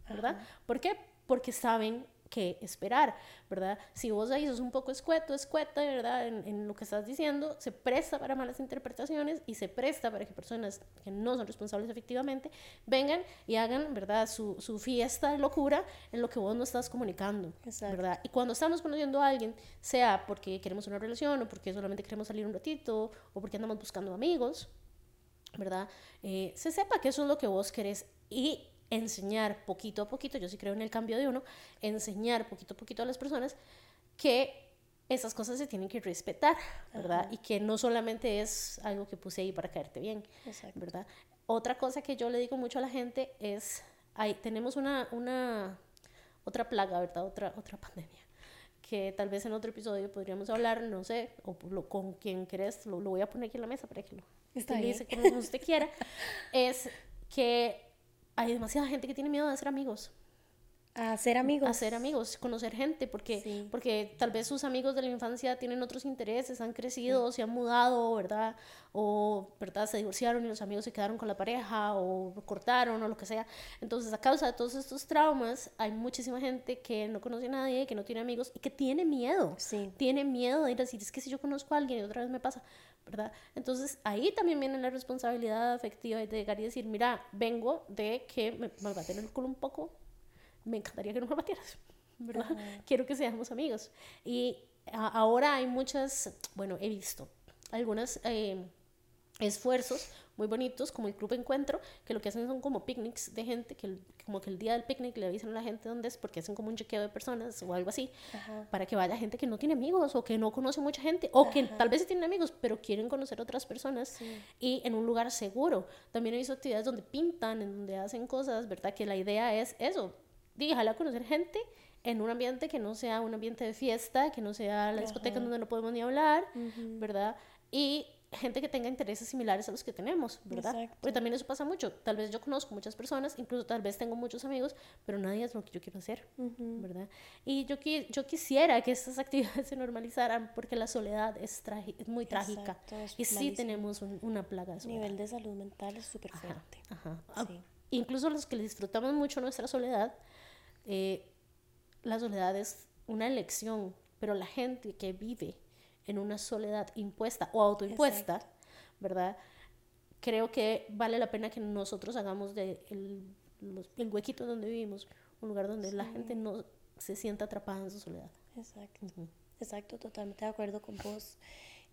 ¿verdad? ¿Por qué? Porque saben qué esperar, ¿verdad? Si vos ahí sos un poco escueto, escueta, ¿verdad? En, en, lo que estás diciendo, se presta para malas interpretaciones y se presta para que personas que no son responsables efectivamente vengan y hagan, ¿verdad? Su, su fiesta de locura en lo que vos no estás comunicando, Exacto. ¿verdad? Y cuando estamos conociendo a alguien, sea porque queremos una relación o porque solamente queremos salir un ratito o porque andamos buscando amigos, ¿verdad? Eh, se sepa que eso es lo que vos querés y enseñar poquito a poquito, yo sí creo en el cambio de uno, enseñar poquito a poquito a las personas que esas cosas se tienen que respetar, ¿verdad? Y que no solamente es algo que puse ahí para caerte bien, ¿verdad? Otra cosa que yo le digo mucho a la gente es, hay, tenemos una, una, otra plaga, ¿verdad? Otra, otra pandemia que tal vez en otro episodio podríamos hablar, no sé, o lo, con quien querés, lo, lo, voy a poner aquí en la mesa para que lo utilice como usted quiera, es que hay demasiada gente que tiene miedo de hacer amigos. A ser amigos. A ser amigos, conocer gente, porque, porque tal vez sus amigos de la infancia tienen otros intereses, han crecido, se han mudado, ¿verdad? O, ¿verdad? Se divorciaron y los amigos se quedaron con la pareja, o cortaron, o lo que sea. Entonces, a causa de todos estos traumas, hay muchísima gente que no conoce a nadie, que no tiene amigos y que tiene miedo. Sí. Tiene miedo de ir a decir, es que si yo conozco a alguien y otra vez me pasa, ¿verdad? Entonces, ahí también viene la responsabilidad afectiva de llegar y decir, mira, vengo de que me, tener el culo un poco me encantaría que no me batieras, ¿verdad? Quiero que seamos amigos. Y ahora hay muchas, bueno, he visto algunas eh, esfuerzos muy bonitos como el Club Encuentro, que lo que hacen son como picnics de gente, que como que el día del picnic le avisan a la gente dónde es, porque hacen como un chequeo de personas o algo así, para que vaya gente que no tiene amigos o que no conoce mucha gente, o que tal vez sí tienen amigos, pero quieren conocer otras personas y en un lugar seguro. También he visto actividades donde pintan, en donde hacen cosas, ¿verdad? Que la idea es eso, a conocer gente en un ambiente que no sea un ambiente de fiesta, que no sea la discoteca donde no podemos ni hablar, ¿verdad? Y gente que tenga intereses similares a los que tenemos, ¿verdad? Porque también eso pasa mucho. Tal vez yo conozco muchas personas, incluso tal vez tengo muchos amigos, pero nadie es lo que yo quiero hacer, ¿verdad? Y yo, yo quisiera que estas actividades se normalizaran porque la soledad es, es muy trágica. y sí tenemos una plaga de soledad. nivel de salud mental es súper fuerte. Ajá. Ah, incluso los que disfrutamos mucho nuestra soledad, eh, la soledad es una elección, pero la gente que vive en una soledad impuesta o autoimpuesta, ¿verdad? Creo que vale la pena que nosotros hagamos de el, el huequito donde vivimos un lugar donde la gente no se sienta atrapada en su soledad. Exacto, exacto, totalmente de acuerdo con vos.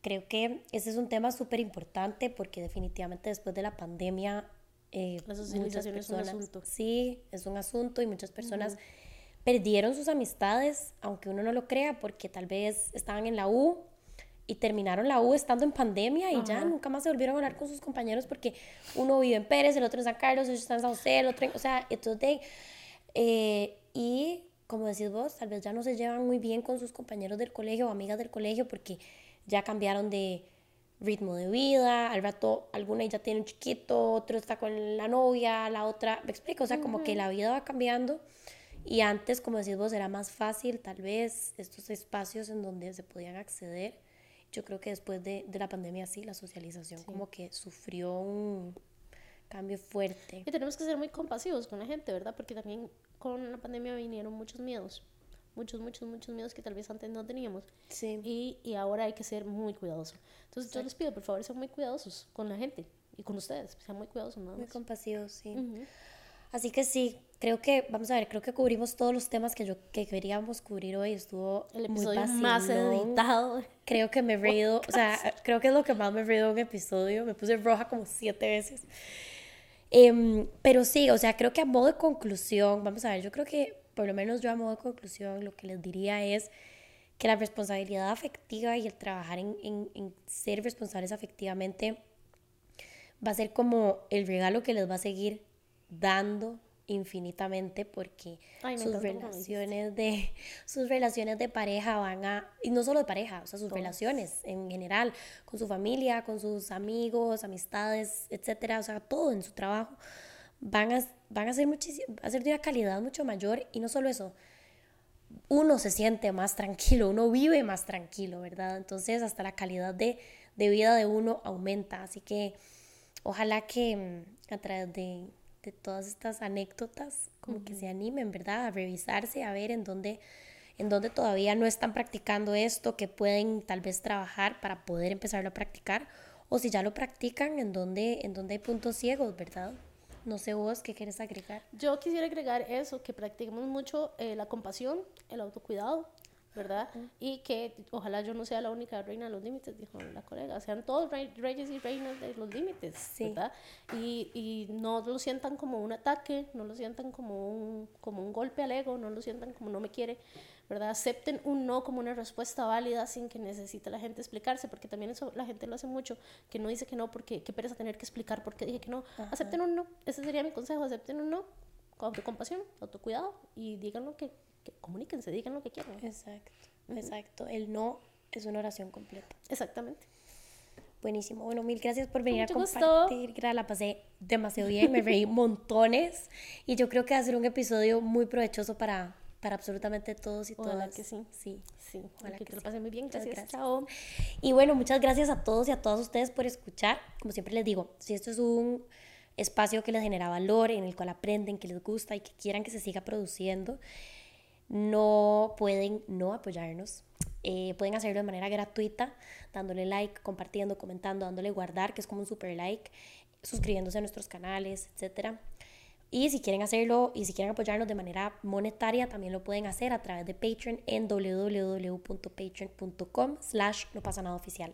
Creo que ese es un tema súper importante porque definitivamente después de la pandemia... Eh, la socialización es un asunto. Sí, es un asunto y muchas personas perdieron sus amistades, aunque uno no lo crea, porque tal vez estaban en la U y terminaron la U estando en pandemia y ya nunca más se volvieron a hablar con sus compañeros porque uno vive en Pérez, el otro en San Carlos, el otro está en San José, el otro en, o sea, entonces, eh, y como decís vos, tal vez ya no se llevan muy bien con sus compañeros del colegio o amigas del colegio porque ya cambiaron de ritmo de vida, al rato alguna ya tiene un chiquito, otro está con la novia, la otra, me explico, o sea, como que la vida va cambiando y antes, como decís vos, era más fácil tal vez estos espacios en donde se podían acceder. Yo creo que después de, de la pandemia sí, la socialización como que sufrió un cambio fuerte. Y tenemos que ser muy compasivos con la gente, ¿verdad? Porque también con la pandemia vinieron muchos miedos. Muchos, muchos, muchos miedos que tal vez antes no teníamos. Sí. Y, y ahora hay que ser muy cuidadosos. Entonces yo les pido, por favor, sean muy cuidadosos con la gente y con ustedes. Sean muy cuidadosos, Muy compasivos, sí. Así que sí, creo que, vamos a ver, creo que cubrimos todos los temas que yo que queríamos cubrir hoy. Estuvo el episodio más editado. Creo que me he reído, o sea, creo que es lo que más me he reído en un episodio. Me puse roja como siete veces. Em, pero sí, o sea, creo que a modo de conclusión, vamos a ver, yo creo que por lo menos yo a modo de conclusión lo que les diría es que la responsabilidad afectiva y el trabajar en, en, en ser responsables afectivamente va a ser como el regalo que les va a seguir dando infinitamente porque sus relaciones de sus relaciones de pareja van a y no solo de pareja o sea sus relaciones en general con su familia con sus amigos amistades etcétera o sea todo en su trabajo van a van a ser muchísimo a ser de una calidad mucho mayor y no solo eso uno se siente más tranquilo uno vive más tranquilo verdad entonces hasta la calidad de, de vida de uno aumenta así que ojalá que mm, a través de de todas estas anécdotas, como que se animen, ¿verdad? A revisarse, a ver en dónde, en dónde todavía no están practicando esto, que pueden tal vez trabajar para poder empezarlo a practicar, o si ya lo practican, en dónde, en dónde hay puntos ciegos, ¿verdad? No sé vos qué quieres agregar. Yo quisiera agregar eso, que practiquemos mucho eh, la compasión, el autocuidado, ¿verdad? Y que ojalá yo no sea la única reina de los límites, dijo la colega, sean todos reyes y reinas de los límites, ¿verdad? Y, y, no lo sientan como un ataque, no lo sientan como un, como un golpe al ego, no lo sientan como no me quiere, ¿verdad? Acepten un no como una respuesta válida sin que necesite la gente explicarse, porque también eso la gente lo hace mucho, que no dice que no porque qué pereza tener que explicar por qué dije que no. Acepten un no, ese sería mi consejo, acepten un no, con autocompasión, autocuidado y díganlo que que comuníquense, digan lo que quieran. Exacto, exacto. El no es una oración completa. Exactamente. Buenísimo. Bueno, mil gracias por venir a compartir. La pasé demasiado bien, me reí montones y yo creo que va a ser un episodio muy provechoso para, para absolutamente todos y todas. que sí. Sí. Sí, Ojalá que, te lo pasen muy bien. Gracias. Chao. Y bueno, muchas gracias a todos y a todas ustedes por escuchar. Como siempre les digo, si esto es un espacio que les genera valor, en el cual aprenden, que les gusta y que quieran que se siga produciendo, no pueden no apoyarnos. Eh, pueden hacerlo de manera gratuita, dándole like, compartiendo, comentando, dándole guardar, que es como un super like, suscribiéndose a nuestros canales, etc. Y si quieren hacerlo y si quieren apoyarnos de manera monetaria, también lo pueden hacer a través de Patreon en www.patreon.com slash no pasa nada oficial.